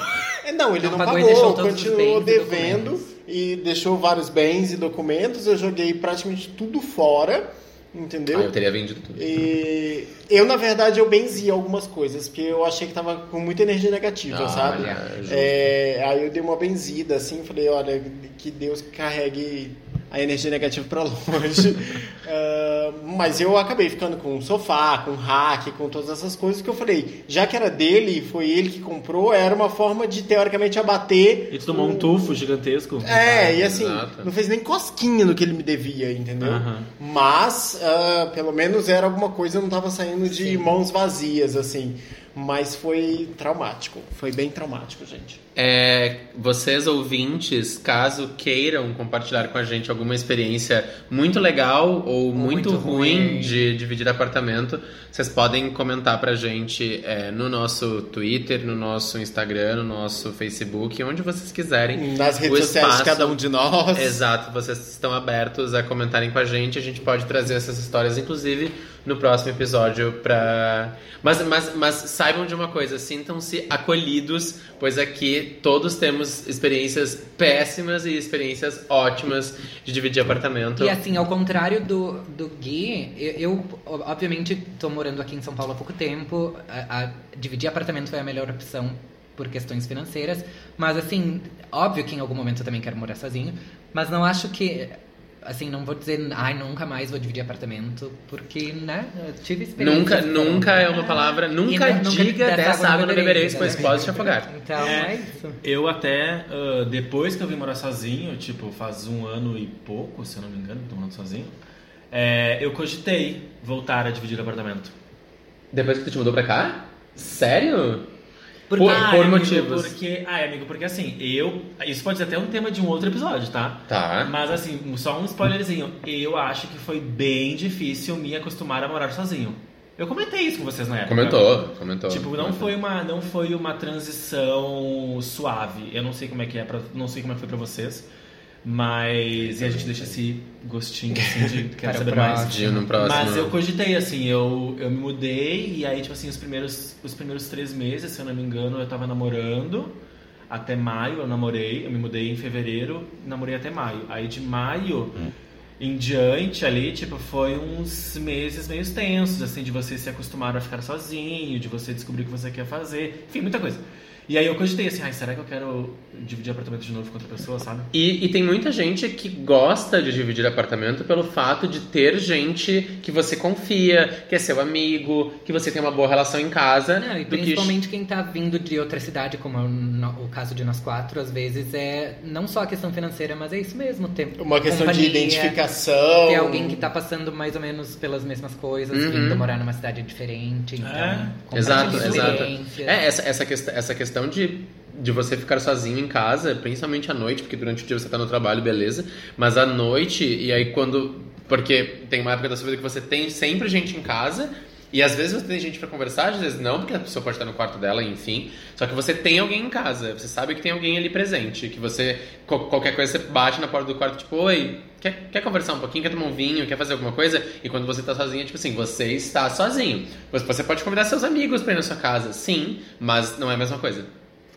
É, Não, ele Não não, pagou pagou, continuou e devendo e deixou vários bens e documentos. Eu joguei praticamente tudo fora, entendeu? Ah, eu teria vendido tudo. E eu, na verdade, eu benzi algumas coisas, porque eu achei que tava com muita energia negativa, Olha, sabe? justo. É, aí eu dei uma benzida, assim, falei, olha, que Deus carregue a energia negativa pra longe. [LAUGHS] Ah, mas eu acabei ficando com um sofá, com um rack, com todas essas coisas que eu falei, já que era dele, foi ele que comprou, era uma forma de, teoricamente, abater... E tu tomou um o- tufo gigantesco. é, e assim, Exato. não fez nem cosquinha no que ele me devia, entendeu? Mas, ah, pelo menos era alguma coisa, eu não tava saindo de Sim. mãos vazias, assim. Mas foi traumático. Foi bem traumático, gente. É, vocês ouvintes, caso queiram compartilhar com a gente alguma experiência muito legal ou muito, muito ruim, ruim. de dividir apartamento, vocês podem comentar pra gente é, no nosso Twitter, no nosso Instagram, no nosso Facebook, onde vocês quiserem. Nas redes sociais de espaço- cada um de nós. Exato, vocês estão abertos a comentarem com a gente. A gente pode trazer essas histórias, inclusive, no próximo episódio pra. Mas, mas, mas saibam de uma coisa, sintam-se acolhidos, pois aqui todos temos experiências péssimas e experiências ótimas de dividir apartamento. E assim, ao contrário do, do Gui, eu, eu, obviamente tô morando aqui em São Paulo há pouco tempo. A, a- dividir apartamento foi a melhor opção por questões financeiras. Mas assim, óbvio que em algum momento eu também quero morar sozinho. Mas não acho que. Assim, não vou dizer, ai, nunca mais vou dividir apartamento, porque, né, eu tive experiência. Nunca, nunca é uma palavra. Nunca, diga dessa água não bebereis, pois pode te afogar. Então, é, isso. Eu até, ah, depois que eu vim morar sozinho, tipo, faz um ano e pouco, se eu não me engano, tô morando sozinho. É, eu cogitei voltar a dividir apartamento. Depois que tu te mudou pra cá? Sério? Por? Ah, por amigo, motivos. Porque, ah, amigo, porque assim, eu. Isso pode ser até um tema de um outro episódio, tá? Tá. Mas assim, só um spoilerzinho. Eu acho que foi bem difícil me acostumar a morar sozinho. Eu comentei isso com vocês na época. Comentou, comentou. Tipo, não comentou. foi uma não foi uma transição suave. Eu não sei como é que é para não sei como é que foi pra vocês, mas e a gente deixa esse gostinho assim de [LAUGHS] quero saber mais. próximo. Mas eu cogitei assim, eu, eu me mudei e aí tipo assim os primeiros os primeiros três meses, se eu não me engano, eu tava namorando até maio eu namorei, eu me mudei em fevereiro, namorei até maio. Aí de maio em diante ali, tipo, foi uns meses meio tensos, assim, de você se acostumar a ficar sozinho, de você descobrir o que você quer fazer, enfim, muita coisa. E aí eu cogitei assim, ai, será que eu quero dividir apartamento de novo com outra pessoa, sabe? E, e tem muita gente que gosta de dividir apartamento pelo fato de ter gente que você confia, que é seu amigo, que você tem uma boa relação em casa. Não, e do que- principalmente quem tá vindo de outra cidade, como é o, no- o caso de nós quatro, às vezes é não só a questão financeira, mas é isso mesmo. Ter Uma questão de identificação. Ter alguém que tá passando mais ou menos pelas mesmas coisas, Uhum. vindo morar numa cidade diferente, então... É, Exato, exato. É, essa, essa, quest essa questão de, de você ficar sozinho em casa, principalmente à noite, porque durante o dia você tá no trabalho, beleza. Mas à noite, e aí quando. Porque tem uma época da sua vida que você tem sempre gente em casa. E às vezes você tem gente pra conversar, às vezes não, porque a pessoa pode estar no quarto dela, enfim. Só que você tem alguém em casa, você sabe que tem alguém ali presente, que você, qualquer coisa, você bate na porta do quarto, tipo, oi, quer, quer conversar um pouquinho, quer tomar um vinho, quer fazer alguma coisa? E quando você tá sozinho, é tipo assim, você está sozinho. Você- pode convidar seus amigos pra ir na sua casa, sim, mas não é a mesma coisa.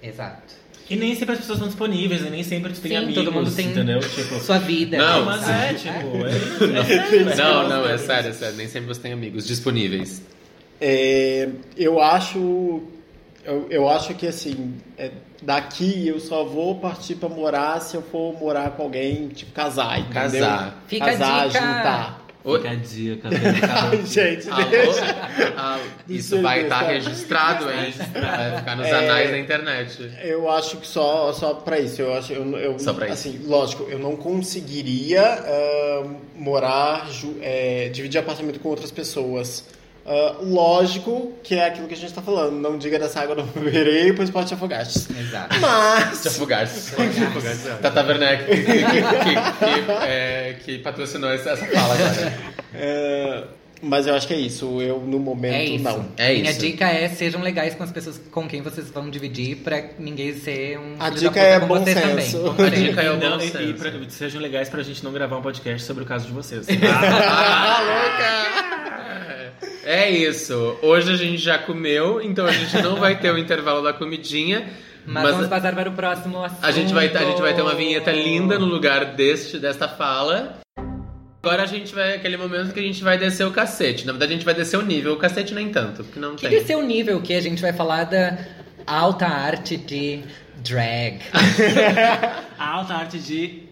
Exato. E nem sempre as pessoas estão disponíveis, e nem sempre tu tem Sim, amigos, todo mundo tem entendeu? Tipo, Sua vida. Não, né, mas sabe? é, tipo, é, [LAUGHS] é sério, é Não, não, sério. é sério, é sério. Nem sempre você tem amigos disponíveis. É, eu acho. Eu, eu acho que assim, é, daqui eu só vou partir pra morar se eu for morar com alguém, tipo, casar, entendeu? Casar. Fica a casar, dica. juntar. Fica a dica, [LAUGHS] gente, Alô? deixa. Ah, isso vai estar registrado, hein? Vai ficar nos É. anais da internet. Eu acho que só, só pra isso. Eu acho, eu, eu, Só pra isso. assim, lógico, eu não conseguiria ah, morar, ju- é, dividir apartamento com outras pessoas. Ah, lógico que é aquilo que a gente tá falando. Não diga dessa água não beberei, pois pode te afogaste. Exato. Mas. Se afogasse. Tata Werneck, que, que, que, que, é, que patrocinou essa fala agora. É, mas eu acho que é isso. Eu, no momento, É isso. não. É Minha isso. dica é sejam legais com as pessoas com quem vocês vão dividir pra ninguém ser um A dica é bom senso. também. A dica é o não, bom e, e senso. pra- sejam legais pra gente não gravar um podcast sobre o caso de vocês. [LAUGHS] É isso. Hoje a gente já comeu, então a gente não vai ter o intervalo da comidinha. Mas, Mas, vamos passar para o próximo assunto. a, gente vai, a gente vai ter uma vinheta linda no lugar deste, desta fala. Agora a gente vai aquele momento que a gente vai descer o cacete. Na verdade, a gente vai descer o nível. O cacete nem tanto, porque não Que tem. desse é o nível que a gente vai falar da alta arte de drag. [LAUGHS] [LAUGHS] A alta arte de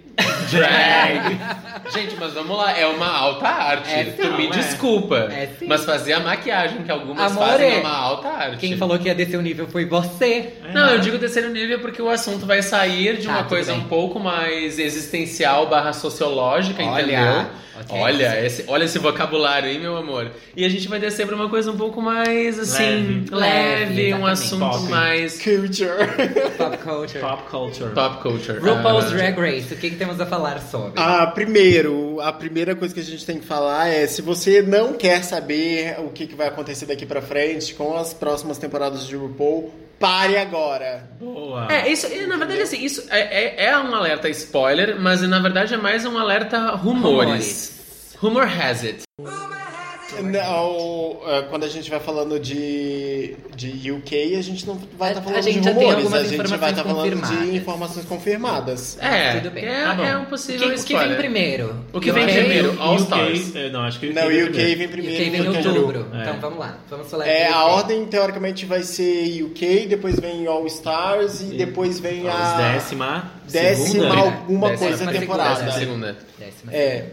Drag. [LAUGHS] Gente, mas vamos lá, é uma alta arte. É, tu não, me é. desculpa. É, mas fazer a maquiagem que algumas Amor, fazem é- é uma alta arte. Quem falou que ia descer o nível foi você. Não, eu digo terceiro nível porque o assunto vai sair de Tá, uma coisa bem. um pouco mais existencial barra sociológica, Olha, entendeu? Ok. Olha, esse, olha esse vocabulário, hein, meu amor? E a gente vai descer pra uma coisa um pouco mais, assim, Leve. leve, Leve, um assunto Pop. mais Culture. [LAUGHS] Pop culture. pop culture. pop culture. RuPaul's Ah, Drag Race, o que, que temos a falar sobre? Ah, primeiro, a primeira coisa que a gente tem que falar é se você não quer saber o que, que vai acontecer daqui pra frente com as próximas temporadas de RuPaul, pare agora. Boa. É, isso, e, na verdade, assim, isso é, é, é um alerta spoiler, mas na verdade é mais um alerta rumores. Rumor has it. Não, é, quando a gente vai falando de, de UK, a gente não vai estar a falando gente de rumores, a gente vai estar falando de informações confirmadas. É, Tudo bem. é, Tá é um possível o que vem primeiro? O que vem UK? primeiro? All UK, Stars. eh, Não, acho que o UK Não, vem UK primeiro. vem UK primeiro. vem em é outubro. É. Então vamos lá. Vamos falar É, a UK. ordem teoricamente vai ser UK, depois vem All Stars e depois vem a décima, décima segunda. alguma Décima coisa segunda. temporada. Décima segunda. Décima É.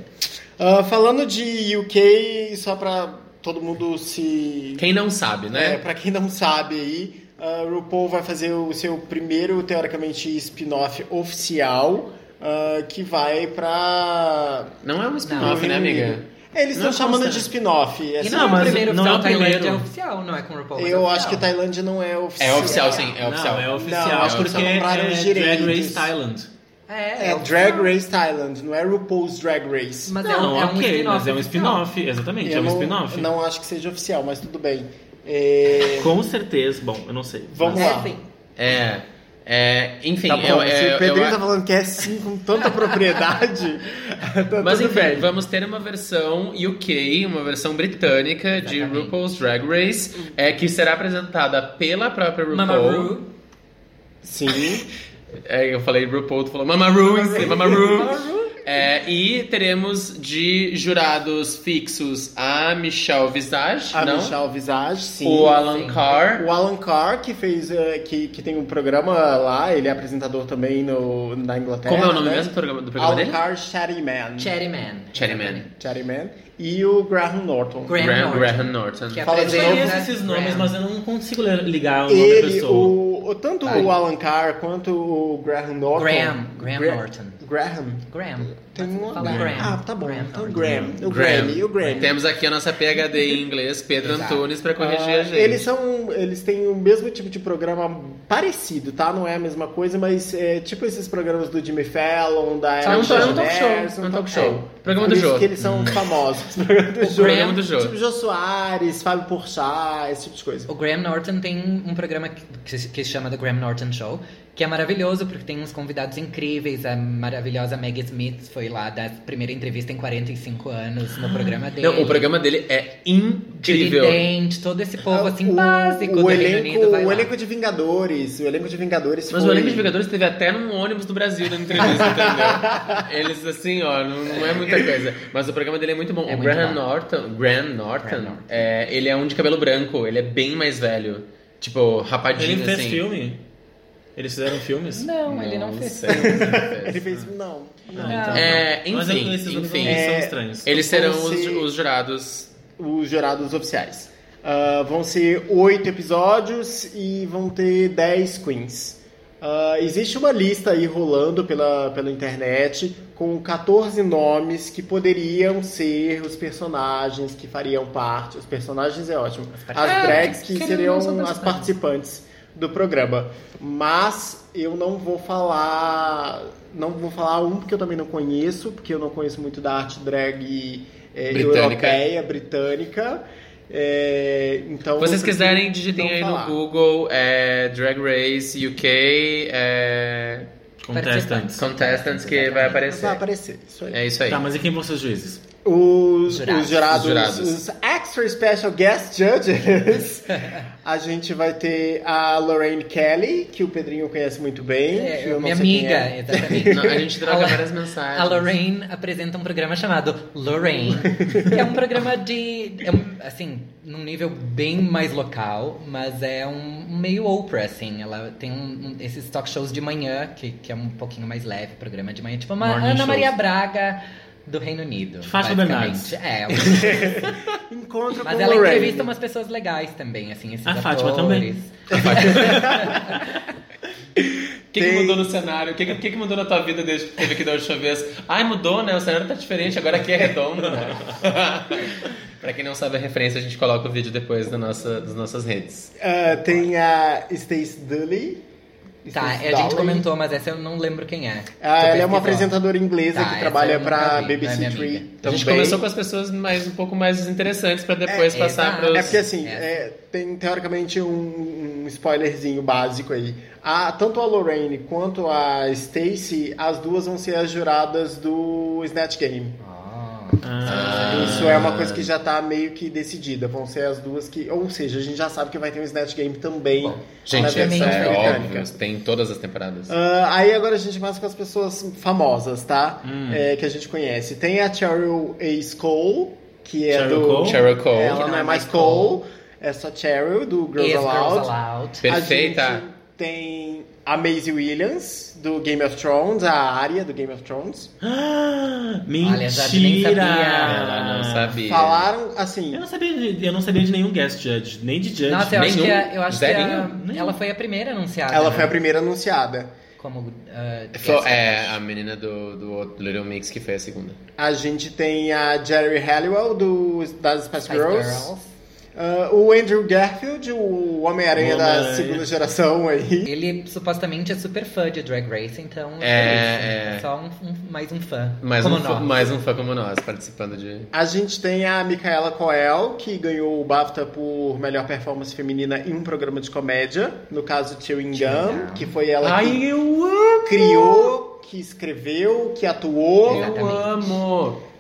Ah, falando de UK, só pra todo mundo se. Quem não sabe, É, né? pra quem não sabe aí, a RuPaul vai fazer o seu primeiro, teoricamente, spin-off oficial, ah, que vai pra. Não é um spin-off, né, amiga? Eles Não estão chamando consegue. de spin-off. E assim. não, é o mas primeiro não é oficial, o Tailândia primeiro. é oficial, não é com o RuPaul. mas Eu é acho que. Tailândia não é oficial. É oficial, sim, é oficial. Não, é oficial. Não, acho que porque eles compraram é os Drag direitos. Race Thailand. É, É é Drag. Race Thailand, não é RuPaul's Drag Race. Mas é não, um, é um ok, spin-off. mas é um spin-off, exatamente, Eu é um spin-off. não acho que seja oficial, mas tudo bem. É, Com certeza, bom, eu não sei. Vamos mas- lá. É. É. É, enfim, Tá bom, se é, o Pedrinho eu- tá falando que é sim com tanta propriedade, [LAUGHS] tá Mas tudo enfim, bem. vamos ter uma versão UK, uma versão britânica de. RuPaul's Drag Race, é, que será apresentada pela própria RuPaul. Mama Ru. Sim. [LAUGHS] É, eu falei RuPaul, tu falou Mama Ru, Mama Ru. É, e teremos de jurados fixos a Michelle Visage, A não? Michelle Visage, sim. o Alan sim. Carr. O Alan Carr, que fez. eh, que, que tem um programa lá, ele é apresentador também no, na Inglaterra. Como é o nome né? mesmo do programa, do programa Alan dele? Carr Chatty Man. Chatty Man. E o Graham Norton. Graham Graham, Norton. Graham Norton. Que é Fala Eu de conheço esses Graham. nomes, mas eu não consigo ligar o nome da Ele, pessoa. o, o- tanto Vai. o Alan Carr quanto o Graham Norton. Graham, Graham Gra- Norton. Graham. Graham. Tem um Fala Graham. Graham. Ah, tá bom. Graham então. Graham. O Graham. Grammy. O Grammy. Temos aqui a nossa PHD em inglês, Pedro Exato. Antunes, pra corrigir Ah, a gente. Eles são. Eles têm o mesmo tipo de programa parecido, tá? Não é a mesma coisa, mas é tipo esses programas do Jimmy Fallon, da É Ellen talk- é um talk show, é um talk show. Programa do Jô. que eles são famosos. [LAUGHS] Programa do. Programa do Jô. Tipo Jô Soares, Fábio Porchat, esse tipo de coisa. O Graham Norton tem um programa que, que se- que se chama The Graham Norton Show, que é maravilhoso porque tem uns convidados incríveis. A maravilhosa Maggie Smith foi lá dar a primeira entrevista em 45 anos no programa dele. Não, o programa dele é incrível. Judy Dent, todo esse povo assim o, básico o do elenco, Reino Unido o lá. elenco de Vingadores, o elenco de Vingadores Mas foi... o elenco de Vingadores teve até num ônibus do Brasil dando entrevista, entendeu? [LAUGHS] Eles, assim, ó, não, não é muita coisa. Mas o programa dele é muito bom. É o muito Graham bom. Norton, Graham Norton, Graham Norton. é, ele é um de cabelo branco, ele é bem mais velho. Tipo, rapadinho, Ele fez assim. filme? Eles fizeram filmes? Não, ele não fez. sei, não Ele fez. Não. Não, não. então. É, Mas enfim, esses nomes enfim. não são É, estranhos. Eles serão os, ser- os jurados. os jurados oficiais. Ah, vão ser oito episódios e vão ter dez queens. Ah, existe uma lista aí rolando pela, pela internet com 14 nomes que poderiam ser os personagens que fariam parte. Os personagens é ótimo. As Ah, drags que querendo seriam não, as participantes. Do programa. Mas eu não vou falar. Não vou falar um porque eu também não conheço, porque eu não conheço muito da arte drag eh, Britânica. europeia, britânica. É, então Se vocês quiserem, digitem aí falar. no Google é, Drag Race UK é, Contestants. Contestants que vai aparecer. Vai aparecer, isso aí. É isso aí. Tá, mas e quem vão ser os juízes? Os, Jurados. os jurados, Os jurados. os extra special guest judges, [LAUGHS] a gente vai ter a Lorraine Kelly, que o Pedrinho conhece muito bem. É, que eu não minha amiga, é. exatamente. Não, a gente troca A- várias mensagens. A Lorraine apresenta um programa chamado Lorraine, que é um programa de, é um, assim, num nível bem mais local, mas é um, um meio Oprah, assim. Ela tem um, um- esses talk shows de manhã, que, que é um pouquinho mais leve, programa de manhã, tipo uma Morning Ana shows. Maria Braga do Reino Unido. Fátima basicamente. É, [LAUGHS] Encontra mas com ela Lorraine. entrevista umas pessoas legais também, assim, esses A Fátima atores. também. O [LAUGHS] que, que mudou no cenário? O que, que, que mudou na tua vida desde que teve aqui da última vez? Ai, mudou, né? O cenário tá diferente, agora aqui é redondo, né? [LAUGHS] pra quem não sabe a referência, a gente coloca o vídeo depois na nossa, das nossas redes. Ah, tem a Stacey Dooley. Tá, Stacey a gente comentou, mas essa eu não lembro quem é. Ah, ela é uma apresentadora inglesa Tá, que trabalha nunca pra vi, é BBC Three. A gente começou com as pessoas mais, um pouco mais interessantes pra depois É, passar exato. pros... É porque assim, É. é, tem teoricamente um, um spoilerzinho básico aí. A, tanto a Lorraine quanto a Stacey, as duas vão ser as juradas do Snatch Game. Ah. Ah, Isso é uma coisa que já tá meio que decidida. Vão ser as duas que. Ou seja, a gente já sabe que vai ter um Snatch Game também na Gente, versão isso é britânica. óbvio, tem em todas as temporadas. Ah, aí agora a gente começa com as pessoas famosas, tá? Hum. É, que a gente conhece. Tem a Cheryl A. Cole, que é Cheryl do. Cole? Cheryl Cole. Ela não é mais Cole, é só Cheryl, do Girls Aloud. Aloud. Perfeita. A gente tem a Maisie Williams, do Game of Thrones, a Arya do Game of Thrones. [GASPS] Ah, Olha, já nem mentira! sabia. Ela não sabia. Falaram, assim, Eu não sabia de, eu não sabia de nenhum guest judge, nem de judge. Nossa, eu acho Nenhum? que, a- eu acho que a- ela foi a primeira anunciada. ela né? foi a primeira anunciada. como uh, guest é a menina do, do Little Mix que foi a segunda. A gente tem a Jerry Halliwell do, das Spice Spice Girls. Girls. Ah, o Andrew Garfield, o Homem-Aranha da segunda geração aí. Ele supostamente é super fã de Drag Race, então É, feliz. é. só um, um- mais um fã. Mais como um, fã, nós. mais um fã como nós, participando de. A gente tem a Micaela Coel, que ganhou o BAFTA por melhor performance feminina em um programa de comédia. No caso, Chewing Gum, Gum. que foi ela Ai, que eu amo! criou, que escreveu, que atuou. Exatamente. Eu amo!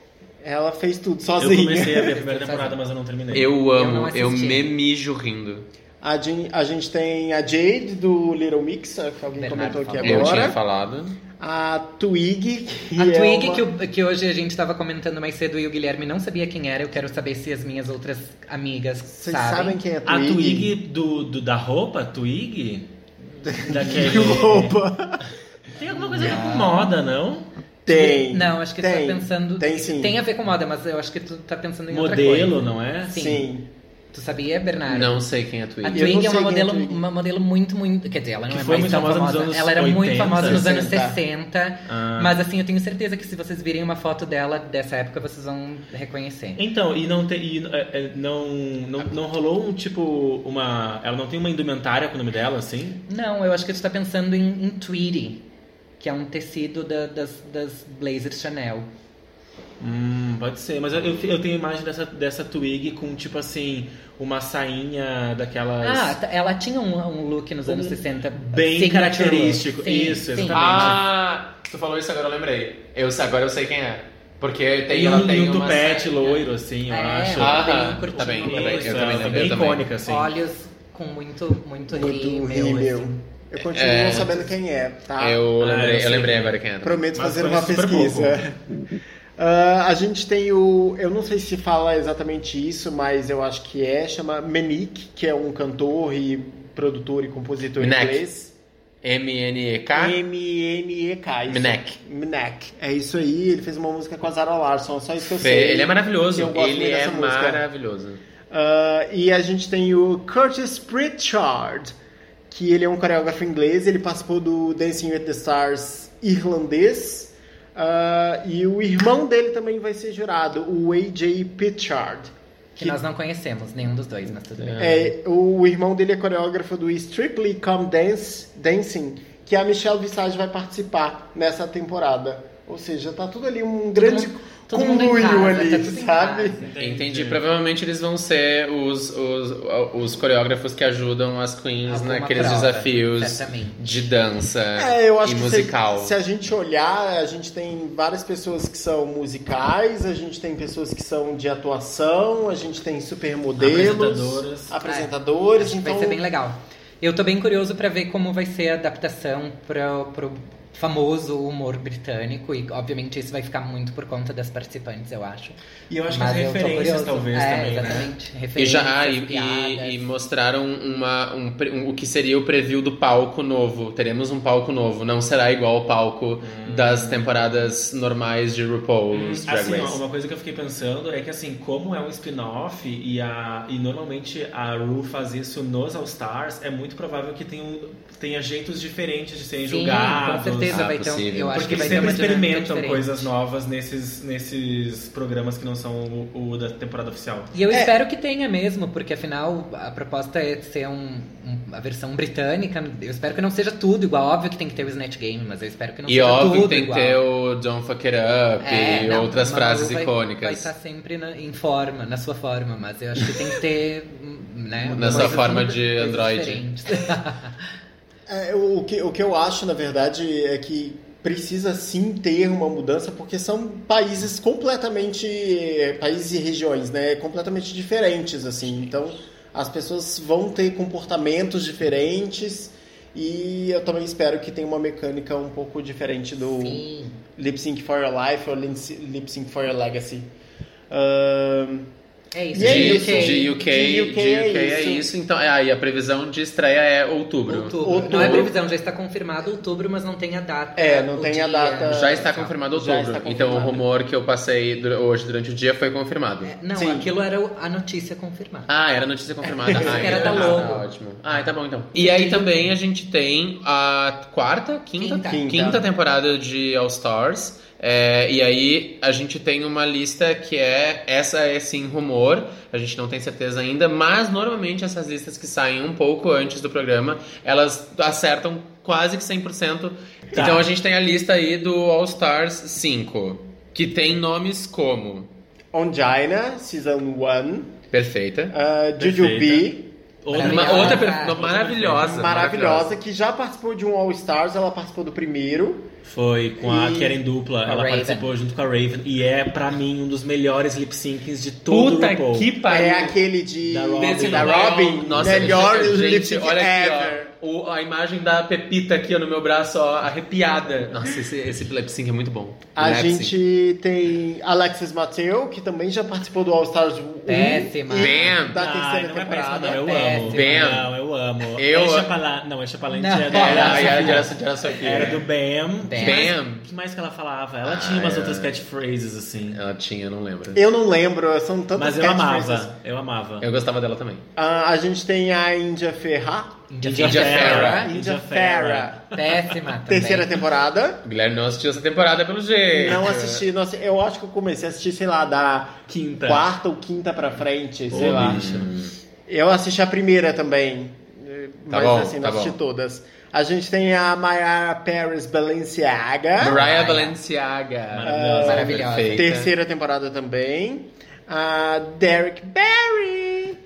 Ela fez tudo Eu sozinha. comecei a ver a primeira temporada, mas eu não terminei. Eu Eu amo, eu, assisti. me mijo rindo. A, Jen- a gente tem a Jade, do Little Mix, que alguém Bernardo comentou aqui falou. Eu tinha agora. falado. A Twig, que A é Twig, uma- que, o- que hoje a gente tava comentando mais cedo e o Guilherme não sabia quem era. Eu quero saber se as minhas outras amigas Vocês sabem. sabem quem é a A Twig? Twig do, do- da roupa, Twig? Daquele. Que roupa? Tem alguma coisa a ver com moda, não? Tem. Não, acho que tem, tu tá pensando. Tem sim. Tem a ver com moda, mas eu acho que tu tá pensando em outra coisa. Modelo, não é? Sim. Sim. Tu sabia, Bernardo? Não sei quem é a A Twig. Eu não Twig é uma é a modelo, Twig. uma modelo muito, muito. Quer dizer, ela não Que é foi mais muito tão famosa nos famosa. anos ela era muito 80, famosa nos anos 60. 60. Ah. Mas assim, eu tenho certeza que se vocês virem uma foto dela dessa época, vocês vão reconhecer. Então, e não tem. e, é, é, não, não, não rolou um tipo. uma. Ela não tem uma indumentária com o nome dela, assim? Não, eu acho que tu tá pensando em, em tweedy, que é um tecido da- das, das blazers Chanel. Hum, pode ser, mas eu, eu, tenho a imagem dessa, dessa Twig com tipo assim, uma sainha daquelas. Ah, tá- ela tinha um, um look nos anos 60 bem signature característico. look. Sim, Isso, sim. exatamente. Ah, tu falou isso agora eu lembrei. Eu, agora eu sei quem é. Porque tem, e ela um, tem um tupete sainha. loiro, assim, eu É, acho. Ah, bem tá bem, tá bem, eu também bem eu também. icônica, assim. Olhos com muito, muito, Muito rímel, rímel. assim. Eu continuo É. não sabendo quem é, tá? Eu Ah, lembrei, eu eu sei lembrei quem é. agora quem era. Prometo Mas fazer uma pesquisa. [LAUGHS] Ah, a gente tem o. Eu não sei se fala exatamente isso, mas eu acho que é. Chama Menik, que é um cantor e produtor e compositor inglês. M-N-E-K? M-N-E-K. Menek. Menek. É isso aí. Ele fez uma música com a Zara Larson. Só isso que eu sei. Ele é maravilhoso. Eu gosto Ele muito é dessa música. maravilhoso. Ah, e a gente tem o Curtis Pritchard, que ele é um coreógrafo inglês, ele participou do Dancing with the Stars irlandês. Ah, e o irmão dele também vai ser jurado, o AJ Pritchard. Que nós não conhecemos, nenhum dos dois, mas tudo bem. É, o irmão dele é coreógrafo do Strictly Come Dance, Dancing, que a Michelle Visage vai participar nessa temporada. Ou seja, tá tudo ali um grande todo mundo em casa, ali, tá tudo em sabe? casa. Entendi. Provavelmente eles vão ser os, os, os coreógrafos que ajudam as queens Alguma naqueles prova, desafios certamente. de dança É, eu acho e que musical. Se, se a gente olhar, a gente tem várias pessoas que são musicais, a gente tem pessoas que são de atuação, a gente tem supermodelos, Apresentadoras. apresentadores, que então vai ser bem legal. Eu tô bem curioso pra ver como vai ser a adaptação pro, pro famoso humor britânico e obviamente isso vai ficar muito por conta das participantes, eu acho. E eu acho que Mas as eu tô referências, talvez, é, também, né? exatamente. E Referências, já ah, e, piadas. e- e mostraram uma, um, um- o que seria o preview do palco novo. Teremos um palco novo. Não será igual ao palco das temporadas normais de RuPaul's Drag Assim, ó, Race. uma coisa que eu fiquei pensando é que assim, como é um spin-off e, a, e normalmente a Ru faz isso nos All Stars, é muito provável que tenha, tenha jeitos diferentes de serem Sim, julgados. Certeza Ah, vai ter um, possível. eu acho Porque que vai eles ter uma experimentam coisas novas nesses, nesses programas que não são o, o da temporada oficial. E eu É. espero que tenha mesmo, porque afinal a proposta é ser um, um- a versão britânica. Eu espero que não seja tudo igual. Óbvio que tem que ter o Snatch Game, mas eu espero que não E seja óbvio tudo que tem igual. que ter o Don't Fuck It Up É, e não, outras frases vai, icônicas. Vai estar sempre na- em forma, na sua forma, mas eu acho que tem que ter, né? Na sua forma de Android. [LAUGHS] É, o, que, o que eu acho, na verdade, é que precisa sim ter uma mudança, porque são países completamente. países e regiões, né? Completamente diferentes, assim. Então, as pessoas vão ter comportamentos diferentes. E eu também espero que tenha uma mecânica um pouco diferente do Sim. Lip Sync for Your Life ou Lip Sync for Your Legacy. Ahn, É isso, é de, isso. de UK, De UK é é isso. isso. Então, é, aí a previsão de estreia é outubro. Outubro. Outubro. Não é previsão, já está confirmado outubro, mas não tem a data. É, não tem a dia. data. Já está confirmado outubro. está Então o confirmado. rumor que eu passei hoje durante o dia foi confirmado. É, Não, Sim. aquilo era a notícia confirmada. Ah, era notícia confirmada. [LAUGHS] Ah, era então- da ah, logo. tá ótimo. Ah, tá bom então. E aí também a gente tem a quarta, Quinta. quinta, Quinta. temporada de All Stars. É, e aí a gente tem uma lista que é essa é sim rumor, a gente não tem certeza ainda, mas normalmente essas listas que saem um pouco antes do programa, elas acertam quase que 100%. Tá. Então a gente tem a lista aí do All Stars 5, que tem nomes como Ongina, Season 1. Perfeita. Uh, Maravilhosa. outra per- Outra maravilhosa, maravilhosa, que já participou de um All Stars, ela participou do primeiro. Foi com a E- Karen Dupla, ela Raven. participou junto com a Raven. E é, pra mim, um dos melhores lip syncs de todo Puta o RuPaul. que pariu. É aquele de Da Robin. Da Robin, Nossa, melhor gente, lip sync aqui, ever. ó. O- a imagem da Pepita aqui ó, no meu braço, ó, arrepiada. Nossa, esse, esse lip sync é muito bom. A Lip gente tem Alexis Mateu, que também já participou do All Stars 1 Péssima. Bam. da Ah, terceira não é péssima, temporada. não, eu péssima. amo. Bam. Não, eu amo. Eu- É Chapala... Não, é Chapalante. Não. Era, Era, era, era, era, era Sofia. era do Bam. Bam. Que mais, que mais que ela falava? Ela tinha umas Ah, outras é. catchphrases, assim. Ela tinha, não lembro. Eu não lembro, são tantas Mas eu amava. Eu amava. Eu gostava dela também. Ah, a gente tem a Índia Ferra, Índia Ferra. Ferra. Índia Ferra, Péssima também. terceira temporada. O Guilherme não assistiu essa temporada pelo jeito. Não assisti, não assisti, eu acho que eu comecei a assistir, sei lá, da Quinta. quarta ou quinta pra frente, sei Ô, lá. bicha. Eu assisti a primeira também, Tá mas bom, assim, não tá assisti bom. todas. A gente tem a Mayara Paris Balenciaga, Mariah Balenciaga. Maravilhosa. Maravilhosa. Perfeita. terceira temporada também. A Derek Barry.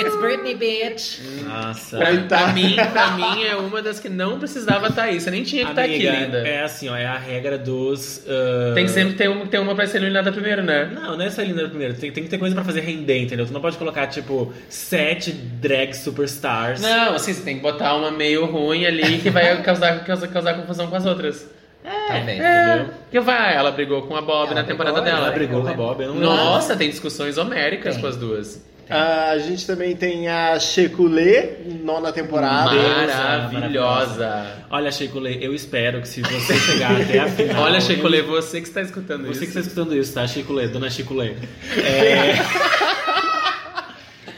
It's Britney, bitch. Nossa. Pra, pra mim, pra mim, é uma das que não precisava estar aí. Você nem tinha que estar aqui, Amiga, linda. é assim, ó, é a regra dos... ah, Tem que sempre ter uma, ter uma pra ser eliminada primeiro, né? Não, não é só linda primeiro. Tem, tem que ter coisa pra fazer render, entendeu? Tu não pode colocar, tipo, sete drag superstars. Não, assim, você tem que botar uma meio ruim ali que vai [LAUGHS] causar, causar, causar confusão com as outras. Talvez. É, que vai, ela brigou com a Bob Ela na temporada brigou, dela. Ela brigou com a Bob, eu não lembro. Nossa, tem discussões homéricas Tem. com as duas. Ah, a gente também tem a Shekulé, nona temporada. Maravilhosa. Olha, Sheikule, eu espero que se você chegar até a [LAUGHS] final... Olha, Sheikule, você que está escutando Você que isso. está escutando isso, tá? Chiculê, dona Chiculê. [LAUGHS] É...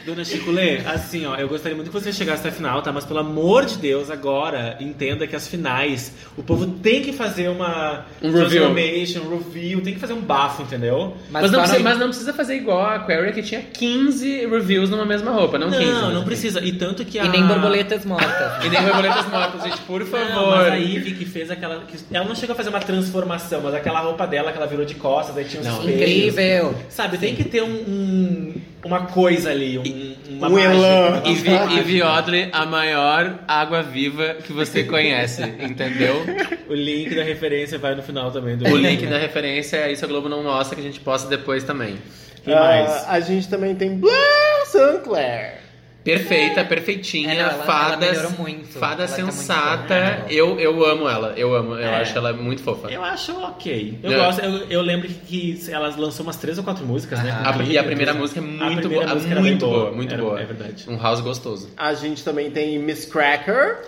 dona Chiculê, assim, ó, eu gostaria muito que você chegasse até a final, tá? Mas pelo amor de Deus, agora, entenda que as finais, o povo tem que fazer uma Um review. transformation, um review, tem que fazer um bafo, entendeu? Mas, não só precisa, mas não precisa fazer igual a Aquaria, que tinha 15 reviews numa mesma roupa, não, Não, 15. não, mas precisa. E tanto que a... E nem borboletas mortas. E nem borboletas mortas, gente, por Não, favor. mas a Ivy que fez aquela. que- ela não chegou a fazer uma transformação, mas aquela roupa dela que ela virou de costas, aí tinha uns Não. Incrível. Sabe, tem que ter um, um- uma coisa ali, um, uma Um elan. E Vi- e Viodre, a maior água viva que você conhece, entendeu? O link da referência vai no final também do O link da referência é isso a Globo não mostra, que a gente posta depois também. Quem mais? Ah, a gente também tem Blair Sinclair. Perfeita, perfeitinha, É, não, ela- fada, ela muito. fada Ela tá muito sensata. boa. eu, eu amo ela, eu amo, eu É. acho ela muito fofa. Eu acho ok. Eu É. gosto, eu, eu lembro que, que ela lançou umas três ou quatro músicas, né? Ah, com A- clipe, e a primeira música é muito boa, música muito boa, muito Era- boa. É verdade. Um house gostoso. A gente também tem Miss Cracker.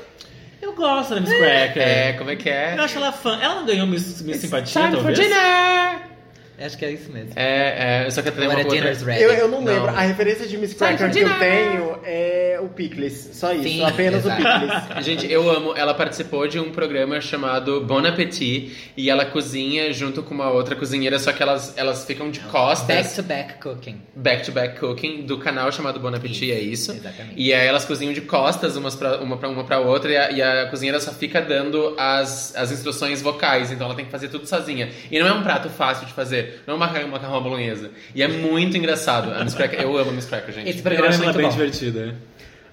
Eu gosto da Miss Cracker. É, como é que é? Eu acho ela fã. Ela não ganhou Miss, Miss Simpatia, Time for talvez? dinner! Acho que é isso mesmo. É, é, só que tem uma outra... Eu, eu não, Não. lembro. A referência de Miss Cracker que eu tenho é o Pickles. Só isso. Sim, apenas exato. o Pickles. [LAUGHS] Gente, eu amo. Ela participou de um programa chamado Bon Appetit e ela cozinha junto com uma outra cozinheira, só que elas, elas ficam de costas. Back to back cooking. Back to Back Cooking do canal chamado Bon Appetit, é isso. exatamente. E aí elas cozinham de costas umas pra, uma para uma para outra e a, e a cozinheira só fica dando as, as instruções vocais, então ela tem que fazer tudo sozinha. E não é um prato fácil de fazer, não é um macarrão, macarrão à bolonhesa. E é muito engraçado. A Miss Cracker, eu amo a Miss Cracker, gente. Esse Eu programa é acho ela muito bem bom. divertida.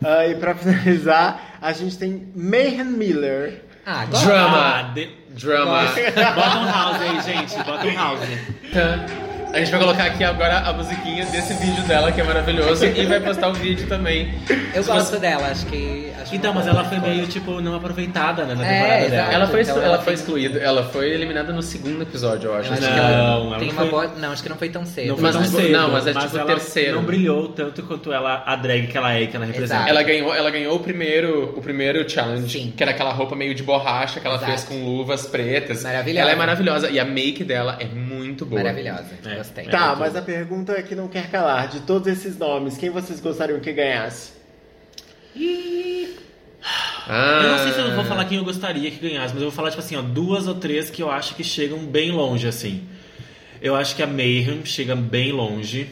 Ah, e pra finalizar, a gente tem Mayhem Miller. Ah. Drama. Ah, de- Drama. Bota um house aí, gente. Bota um house. A gente vai colocar aqui agora a musiquinha desse vídeo dela, que é maravilhoso, e vai postar o vídeo também. Eu gosto dela, acho que. Acho Então, mas ela foi meio, tipo, não aproveitada, né, na É, temporada exato. dela. Ela foi, então ela ela foi tem- excluída, ela foi eliminada no segundo episódio, eu acho. Eu acho Não, que ela ela tem não uma foi- boa. Não, acho que não foi tão cedo. Não foi Mas tão não- cedo, não, mas é tipo ela terceiro. Não brilhou tanto quanto ela, a drag que ela é, que ela representa. Exato. Ela ganhou, ela ganhou o primeiro, o primeiro challenge, Sim. que era aquela roupa meio de borracha que ela Exato. fez com luvas pretas. Maravilhosa. Ela é maravilhosa e a make dela é muito boa. Maravilhosa. É. Tá, mas a pergunta é que não quer calar. De todos esses nomes, quem vocês gostariam que ganhasse? Ah. Eu não sei se eu vou falar quem eu gostaria que ganhasse, mas eu vou falar, tipo assim, ó, duas ou três que eu acho que chegam bem longe, assim. Eu acho que a Mayhem chega bem longe.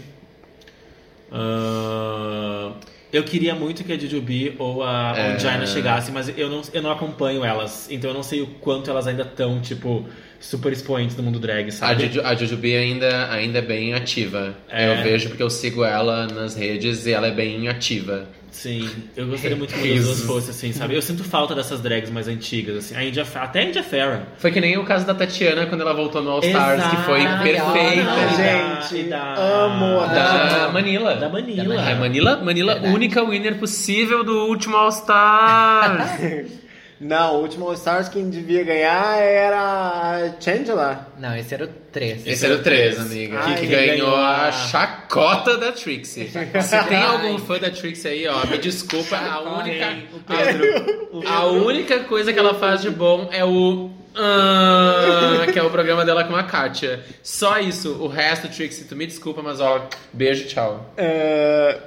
Ah, eu queria muito que a Jujubee ou a É. Ongina chegassem, mas eu não, eu não acompanho elas. Então eu não sei o quanto elas ainda estão, tipo, super expoentes no mundo drag, A, sabe? Juju, a Jujubee ainda, ainda é bem ativa. É. Eu vejo porque eu sigo ela nas redes e ela é bem ativa. Sim, eu gostaria muito que Risos. elas fossem assim, sabe? Eu sinto falta dessas drags mais antigas, assim. A India, até a India Farah. Foi que nem o caso da Tatiana quando ela voltou no All Stars, que foi perfeita. E da- Gente, e da- amo a Da Manila. Da Manila. Da Manila, Manila Verdade. única winner possível do último All Stars. [LAUGHS] Não, o último All Stars quem devia ganhar era a Chandler. Não, esse era o 3. Esse era o 3, amiga. Ai, que, ganhou ganhou a a- chacota da Trixie. Se tem algum fã da Trixie aí, ó, me desculpa, a única, O Pedro. a, a única coisa que ela faz de bom é o. ah, que é o programa dela com a Kátia. Só isso. O resto, Trixie, tu me desculpa, mas ó, beijo, tchau. É,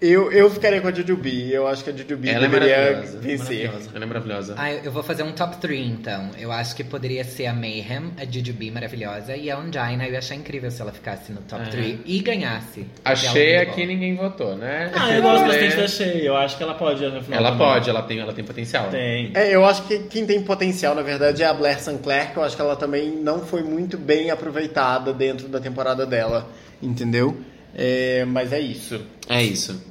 eu, eu ficaria com a Jujubee. Eu acho que a Jujubee Ela é deveria maravilhosa. vencer. Maravilhosa. Ela é maravilhosa. Ah, eu vou fazer um top 3 então. Eu acho que poderia ser a Mayhem, a Jujubee maravilhosa e a Ongina. Eu ia achar incrível se ela ficasse no top É. 3 e ganhasse. É aqui muito boa. ninguém votou, né? Ah, eu gosto é- bastante da Shea. Eu acho que ela pode no final. Ela também. pode, ela tem, ela tem potencial. Tem. É, eu acho que quem tem potencial, na verdade, é a Blair Sinclair, que eu acho que ela também não foi muito bem aproveitada dentro da temporada dela, entendeu? É, mas é isso. É isso.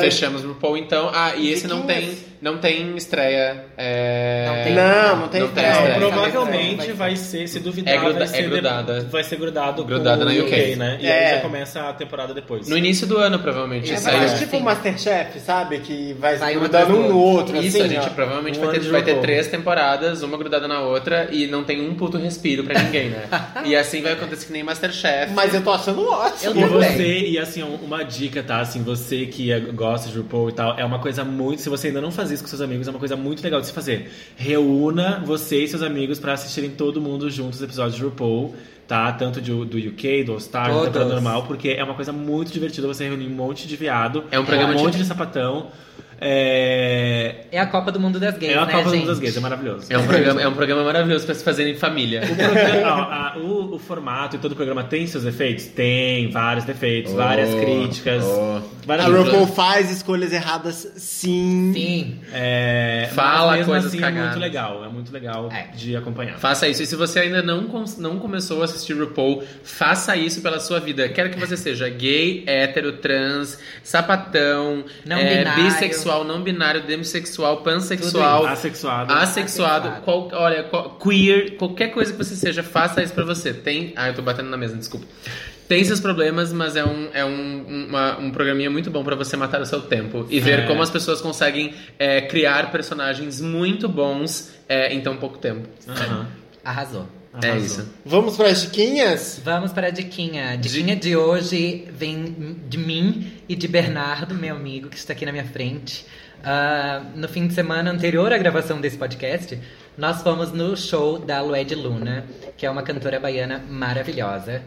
Fechamos no Paul então. Ah, e esse não tem. Não tem estreia. é, Não tem. Não, não tem Não tem estreia. É, provavelmente vai ser, se duvidar, É gruda- vai ser é grudada. de- vai ser grudado, Grudada com na o UK. né? E É. aí já começa a temporada depois. No início do ano, provavelmente. É mais aí. tipo o Masterchef, sabe? Que vai, Vai um grudando um no outro, Isso, assim, a gente ó. provavelmente Um vai ter, vai ter três temporadas, uma grudada na outra, e não tem um puto respiro pra ninguém, né? [LAUGHS] e assim vai acontecer que nem Masterchef. Mas eu tô achando ótimo. E você, e assim, um- uma dica, tá? Assim, você que é- gosta de RuPaul e tal, é uma coisa muito. Se você ainda não faz isso com seus amigos, é uma coisa muito legal de se fazer. Reúna você e seus amigos pra assistirem todo mundo juntos os episódios de RuPaul, tá? Tanto de- do UK, do All Star, temporada normal, porque é uma coisa muito divertida você reunir um monte de viado, É um programa um monte de- de sapatão. É, É a Copa do Mundo das Gays, é uma né, Copa do gente? Mundo das Gays, é maravilhoso. É um, programa, é um programa maravilhoso pra se fazer em família. O, programa- a- a- o- o formato e todo o programa tem seus defeitos? Tem, vários defeitos, várias Oh, críticas. oh. várias A. RuPaul faz escolhas erradas, sim. Sim. É, Fala mas coisas assim cagadas. é muito legal, é muito legal É. de acompanhar. Faça isso. E se você ainda não, não começou a assistir RuPaul, faça isso pela sua vida. Quero que você seja gay, hétero, trans, sapatão, Não é, binário. bissexual, não binário, demissexual, pansexual, Assexuado. assexuado, Assexuado. qual- olha, qual- queer, qualquer coisa que você seja, faça isso pra você. Tem. Ah, eu tô batendo na mesa, desculpa. Tem seus problemas, mas é um, é um, uma- um programinha muito bom pra você matar o seu tempo e ver É. como as pessoas conseguem é, criar personagens muito bons é, em tão pouco tempo. Aham. Arrasou. É Arrasou. isso. Vamos para as diquinhas? Vamos para a diquinha. A diquinha de hoje vem de mim e de Bernardo, meu amigo, que está aqui na minha frente. Ah, no fim de semana anterior à gravação desse podcast, nós fomos no show da Lued Luna, que é uma cantora baiana maravilhosa.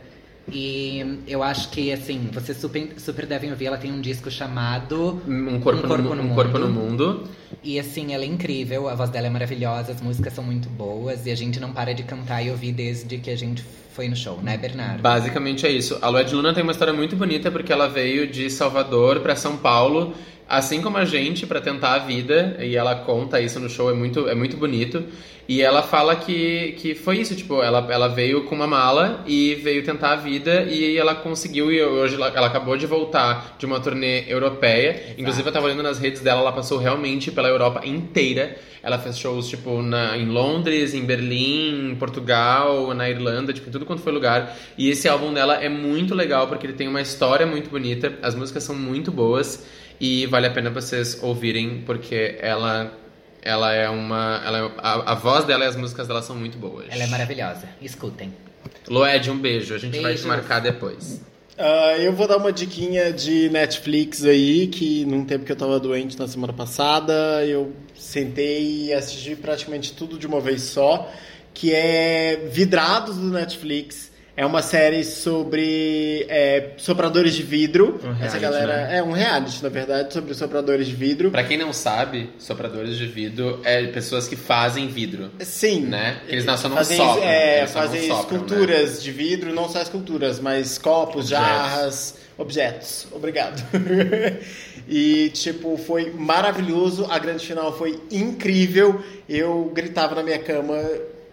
E eu acho que, assim, vocês super, super devem ouvir. Ela tem um disco chamado Um corpo, no, mu- um corpo no mundo. E assim, ela é incrível, a voz dela é maravilhosa, as músicas são muito boas e a gente não para de cantar e ouvir desde que a gente foi no show, né, Bernardo? Basicamente é isso. A Lued Luna tem uma história muito bonita porque ela veio de Salvador pra São Paulo assim como a gente, para tentar a vida, e ela conta isso no show, é muito, é muito bonito. E ela fala que, que foi isso, tipo, ela, ela veio com uma mala e veio tentar a vida e ela conseguiu, e hoje ela, ela acabou de voltar de uma turnê europeia. Inclusive, eu tava olhando nas redes dela, ela passou realmente pela Europa inteira. Ela fez shows, tipo, na, em Londres, em Berlim, em Portugal, na Irlanda, tipo, em tudo quanto foi lugar. E esse álbum dela é muito legal porque ele tem uma história muito bonita, as músicas são muito boas e vale a pena vocês ouvirem porque ela ela é uma. Ela é- a, a voz dela e as músicas dela são muito boas. Ela é maravilhosa. Escutem. Loed, um beijo. A gente vai te Beijos. marcar depois. Ah, eu vou dar uma diquinha de Netflix aí, que num tempo que eu tava doente na semana passada, eu sentei e assisti praticamente tudo de uma vez só, que é Vidrados do Netflix. É uma série sobre é, sopradores de vidro. Um Essa reality, galera né? é um reality, na verdade, sobre sopradores de vidro. Pra quem não sabe, sopradores de vidro é pessoas que fazem vidro. Sim. Né? Eles não só não fazem, sopram, é, eles só não fazem sopram, né? esculturas de vidro, não só esculturas, mas copos, Objetos. jarras, objetos. Obrigado. [LAUGHS] e, tipo, foi maravilhoso. A grande final foi incrível. Eu gritava na minha cama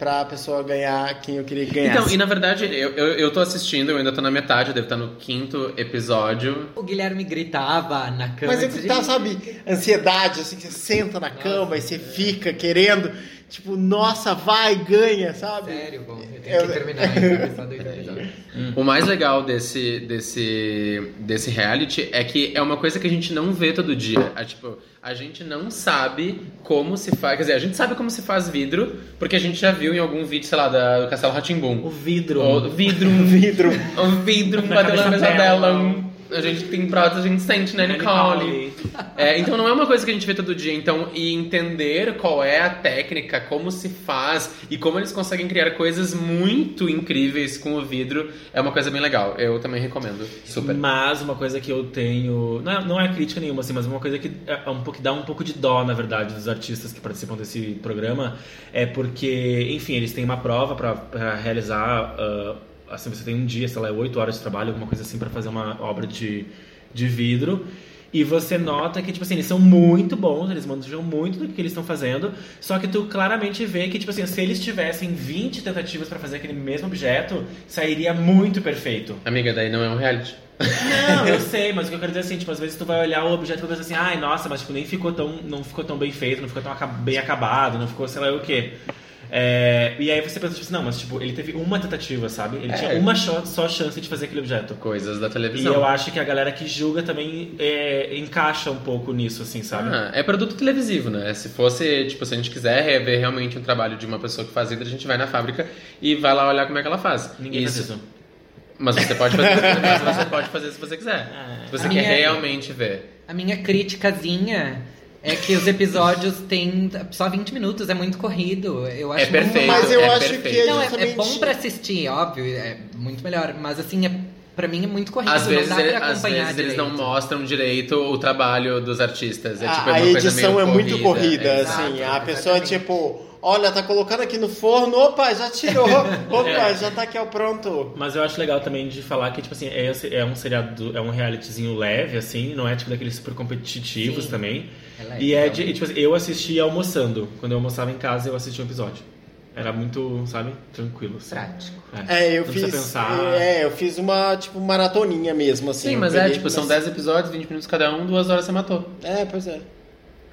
pra pessoa ganhar quem eu queria que ganhasse. Então, e na verdade, eu, eu, eu tô assistindo, eu ainda tô na metade, eu devo estar no quinto episódio. O Guilherme gritava na cama. Mas é que de tá, sabe, ansiedade, assim, que você senta na cama e você fica querendo, tipo, nossa, vai, ganha, sabe? Sério, bom, eu tenho Eu- que terminar do episódio. [LAUGHS] O mais legal desse, desse, desse reality é que é uma coisa que a gente não vê todo dia. É, tipo, a gente não sabe como se faz. Quer dizer, a gente sabe como se faz vidro, porque a gente já viu em algum vídeo, sei lá, da, do Castelo O Ratimbum. vidro. O vidro, [LAUGHS] Vidro. o vidro, Na A gente tem prótese, a gente sente, né, Nicole? É, então não é uma coisa que a gente vê todo dia. Então, e entender qual é a técnica, como se faz e como eles conseguem criar coisas muito incríveis com o vidro é uma coisa bem legal. Eu também recomendo. Super. Mas uma coisa que eu tenho. Não é, não é crítica nenhuma, assim, mas uma coisa que é um pouco, dá um pouco de dó, na verdade, dos artistas que participam desse programa é porque, enfim, eles têm uma prova pra- pra realizar. ah, assim, você tem um dia, sei lá, oito horas de trabalho, alguma coisa assim, pra fazer uma obra de, de vidro. E você nota que, tipo assim, eles são muito bons, eles manjam muito do que eles estão fazendo, só que tu claramente vê que, tipo assim, se eles tivessem 20 tentativas pra fazer aquele mesmo objeto, sairia muito perfeito. Amiga, daí não é um reality. Não, eu [LAUGHS] sei, mas o que eu quero dizer é assim, tipo, às vezes tu vai olhar o objeto e vai pensar assim, ai, nossa, mas tipo, nem ficou tão, não ficou tão bem feito, não ficou tão bem acabado, não ficou sei lá o quê. É, e aí você pensa, tipo assim, não, mas tipo, ele teve uma tentativa, sabe? Ele É. tinha uma só chance de fazer aquele objeto. Coisas da E televisão. eu acho que a galera que julga também é, encaixa um pouco nisso, assim, sabe? Ah, é produto televisivo, né? Se fosse, tipo, se a gente quiser ver realmente um trabalho de uma pessoa que faz vidro, a gente vai na fábrica e vai lá olhar como é que ela faz. Ninguém faz isso. Mas você pode fazer, [LAUGHS] mas você pode fazer se você quiser. Ah. Se você quer minha- realmente ver. A minha criticazinha é que os episódios têm só 20 minutos, é muito corrido. Eu acho É perfeito. Mas eu é acho perfeito. que Não, é, é justamente- bom pra assistir, óbvio, é muito melhor. Mas assim, é, pra mim é muito corrido, Às vezes, não dá ele- pra às vezes eles não mostram direito o trabalho dos artistas. É, A- tipo, é a uma coisa edição meio é muito corrida, É, assim. exato. A pessoa, tipo, olha, tá colocando aqui no forno, opa, já tirou, [LAUGHS] opa, É. já tá aqui ao pronto. Mas eu acho legal também de falar que, tipo assim, é, é um seriado, é um realityzinho leve, assim, não é tipo daqueles super competitivos Sim. também. É leve, e é de, e, tipo assim, eu assisti almoçando. Quando eu almoçava em casa, eu assistia um episódio. Era muito, sabe, tranquilo. Assim. Prático. É, eu Não fiz. pensar. É, eu fiz uma, tipo, maratoninha mesmo, assim. Sim, mas é, tipo, são começei- 10 episódios, 20 minutos cada um, duas horas você matou. É, pois é.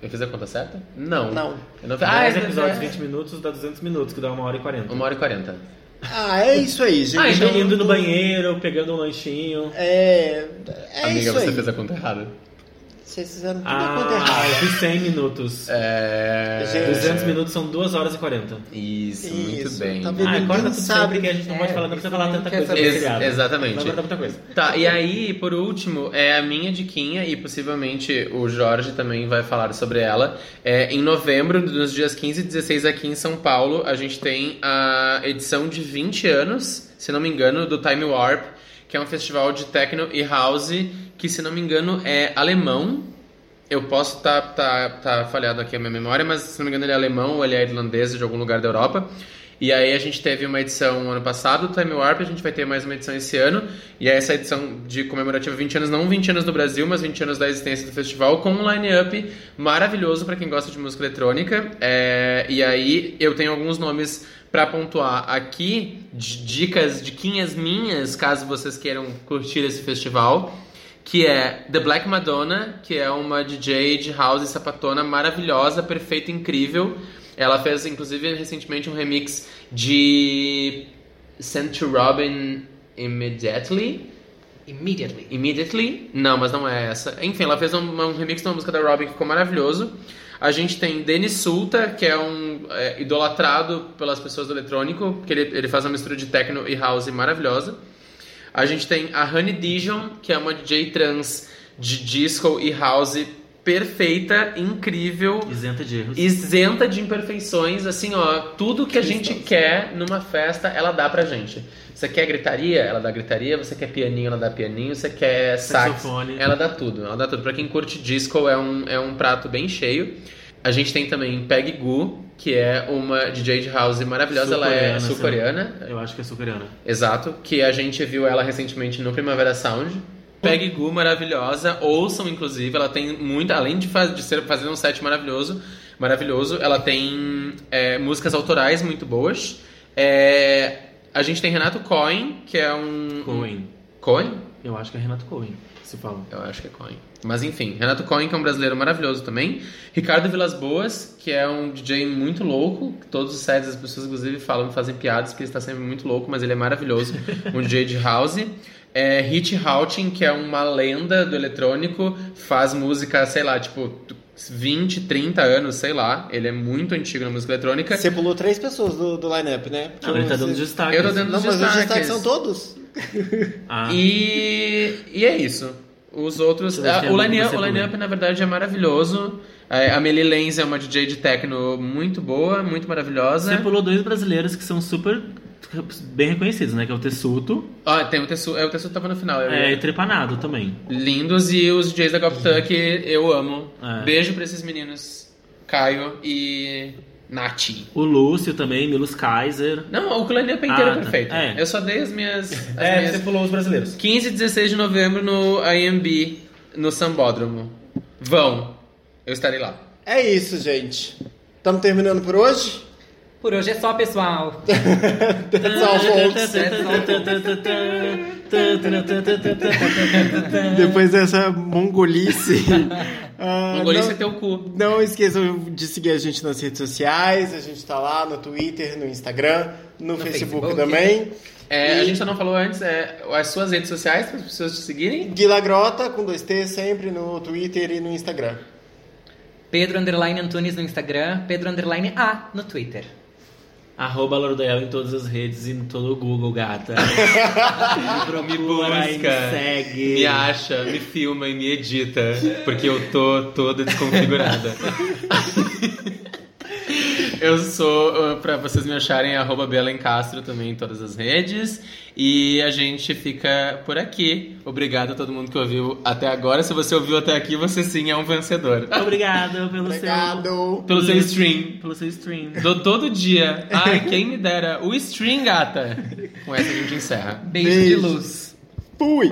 Eu fiz a conta certa? Não. Não. Eu não... 10 Ah, é- episódios, é- 20 minutos, dá 200 minutos, que dá uma hora e 40. Uma hora e quarenta. Ah, é isso aí, gente. Ah, então- Indo no banheiro, pegando um lanchinho. É. É Amiga, isso você aí. fez a conta errada. Vocês fizeram tudo a conta Ah, errada. eu fiz 100 minutos. É... Gente, 200 minutos são 2 horas e 40. Isso, muito Isso, bem. tá vendo? Ah, Ninguém corta tudo sabe. sempre que a gente não É, pode falar, não precisa falar tanta coisa Ex- exatamente. Não muita coisa. Tá, e aí, por último, é a minha diquinha, e possivelmente o Jorge também vai falar sobre ela. É, em novembro, nos dias 15 e 16 aqui em São Paulo, a gente tem a edição de 20 anos, se não me engano, do Time Warp, que é um festival de techno e house, que se não me engano é alemão. Eu posso estar tá, tá, tá falhado aqui a minha memória, mas se não me engano ele é alemão ou ele é irlandês de algum lugar da Europa. E aí a gente teve uma edição ano passado do Time Warp, a gente vai ter mais uma edição esse ano. E é essa edição de comemorativa 20 anos, não 20 anos no Brasil, mas 20 anos da existência do festival, com um line-up maravilhoso para quem gosta de música eletrônica. É, e aí eu tenho alguns nomes para pontuar aqui, dicas, diquinhas minhas, caso vocês queiram curtir esse festival que é The Black Madonna, que é uma DJ de house e sapatona maravilhosa, perfeita, incrível. Ela fez, inclusive, recentemente um remix de Send to Robin Immediately. Immediately. Immediately? Não, mas não é essa. Enfim, ela fez um, um remix de uma música da Robin que ficou maravilhoso. A gente tem Denis Sulta, que é um é, idolatrado pelas pessoas do eletrônico, porque ele, ele faz uma mistura de techno e house maravilhosa. A gente tem a Honey Dijon, que é uma DJ trans de disco e house perfeita, incrível. Isenta de erros. Isenta de imperfeições, assim, ó, tudo que a gente quer numa festa, ela dá pra gente. Você quer gritaria? Ela dá gritaria. Você quer pianinho? Ela dá pianinho. Você quer sax? Saxofone. Ela dá tudo. Ela dá tudo. Pra quem curte disco, é um, é um prato bem cheio. A gente tem também Peggy Goo, que é uma DJ de house maravilhosa. Ela é Sul-coreana, sul-coreana. Eu acho que é sul-coreana. Exato, que a gente viu ela recentemente no Primavera Sound. Peggy Goo, maravilhosa. Ouçam, inclusive, ela tem muita. Além de, faz, de ser, fazer um set maravilhoso, maravilhoso, ela tem é, músicas autorais muito boas. É, a gente tem Renato Cohen, que é um. Cohen. Cohen? Eu acho que é Renato Cohen, se fala. Eu acho que é Cohen. Mas enfim, Renato Cohen, que é um brasileiro maravilhoso também. Ricardo Vilas Boas, que é um DJ muito louco. que Todos os sets as pessoas, inclusive, falam, fazem piadas, porque ele está sempre muito louco, mas ele é maravilhoso. [LAUGHS] um DJ de house. É, Hit Houghton, que é uma lenda do eletrônico, faz música, sei lá, tipo 20, 30 anos, sei lá. Ele é muito antigo na música eletrônica. Você pulou três pessoas do, do line-up, né? Não, ele tá dando destaque. Eu tô dando Não, mas os destaques. destaques são todos. [LAUGHS] Ah, E, e é isso. Os outros. Você vai ter a- o line-up, line-up, na verdade, é maravilhoso. É, A Melly Lenz é uma DJ de techno muito boa, muito maravilhosa. Você pulou dois brasileiros que são super bem reconhecidos, né? Que é o Tessuto Ó, tem o Tessu, é, o Tessu tava no final. eu- é, e Trepanado também. Lindos e os DJs da Goptan que eu amo. É. Beijo pra esses meninos, Caio e Nath. O Lúcio também, Milos Kaiser. Não, o line-up inteiro Ah, é tá. perfeito. É. Eu só dei as minhas. As É, minhas... você pulou os brasileiros. 15 e 16 de novembro no IMB, no Sambódromo. Vão. Eu estarei lá. É isso, gente. Estamos terminando por hoje? Por hoje é só, pessoal. That's all, folks. Depois dessa mongolice. ah, Mongolice não- é teu cu. Não esqueçam de seguir a gente nas redes sociais. A gente tá lá no Twitter, no Instagram, no, Facebook, Facebook. também. É, E- A gente só não falou antes, é, as suas redes sociais para as pessoas te seguirem. Guila Grota, com dois T, sempre no Twitter e no Instagram. Pedro Underline Antunes no Instagram, Pedro Underline A no Twitter. Arroba Lordael em todas as redes e em todo o Google, gata. [LAUGHS] Me Procura e busca, me segue. me acha, me filma e me edita, porque eu tô toda desconfigurada. [LAUGHS] Eu sou, uh, pra vocês me acharem, arroba Bela em Castro também em todas as redes. E a gente fica por aqui. Obrigado a todo mundo que ouviu até agora. Se você ouviu até aqui, você sim é um vencedor. Obrigado pelo Obrigado. seu... Pelo seu stream. Pelo seu stream. Dou todo dia. Ai, quem me dera. O stream, gata. Com essa a gente encerra. Beijo de Beijo. luz. Fui!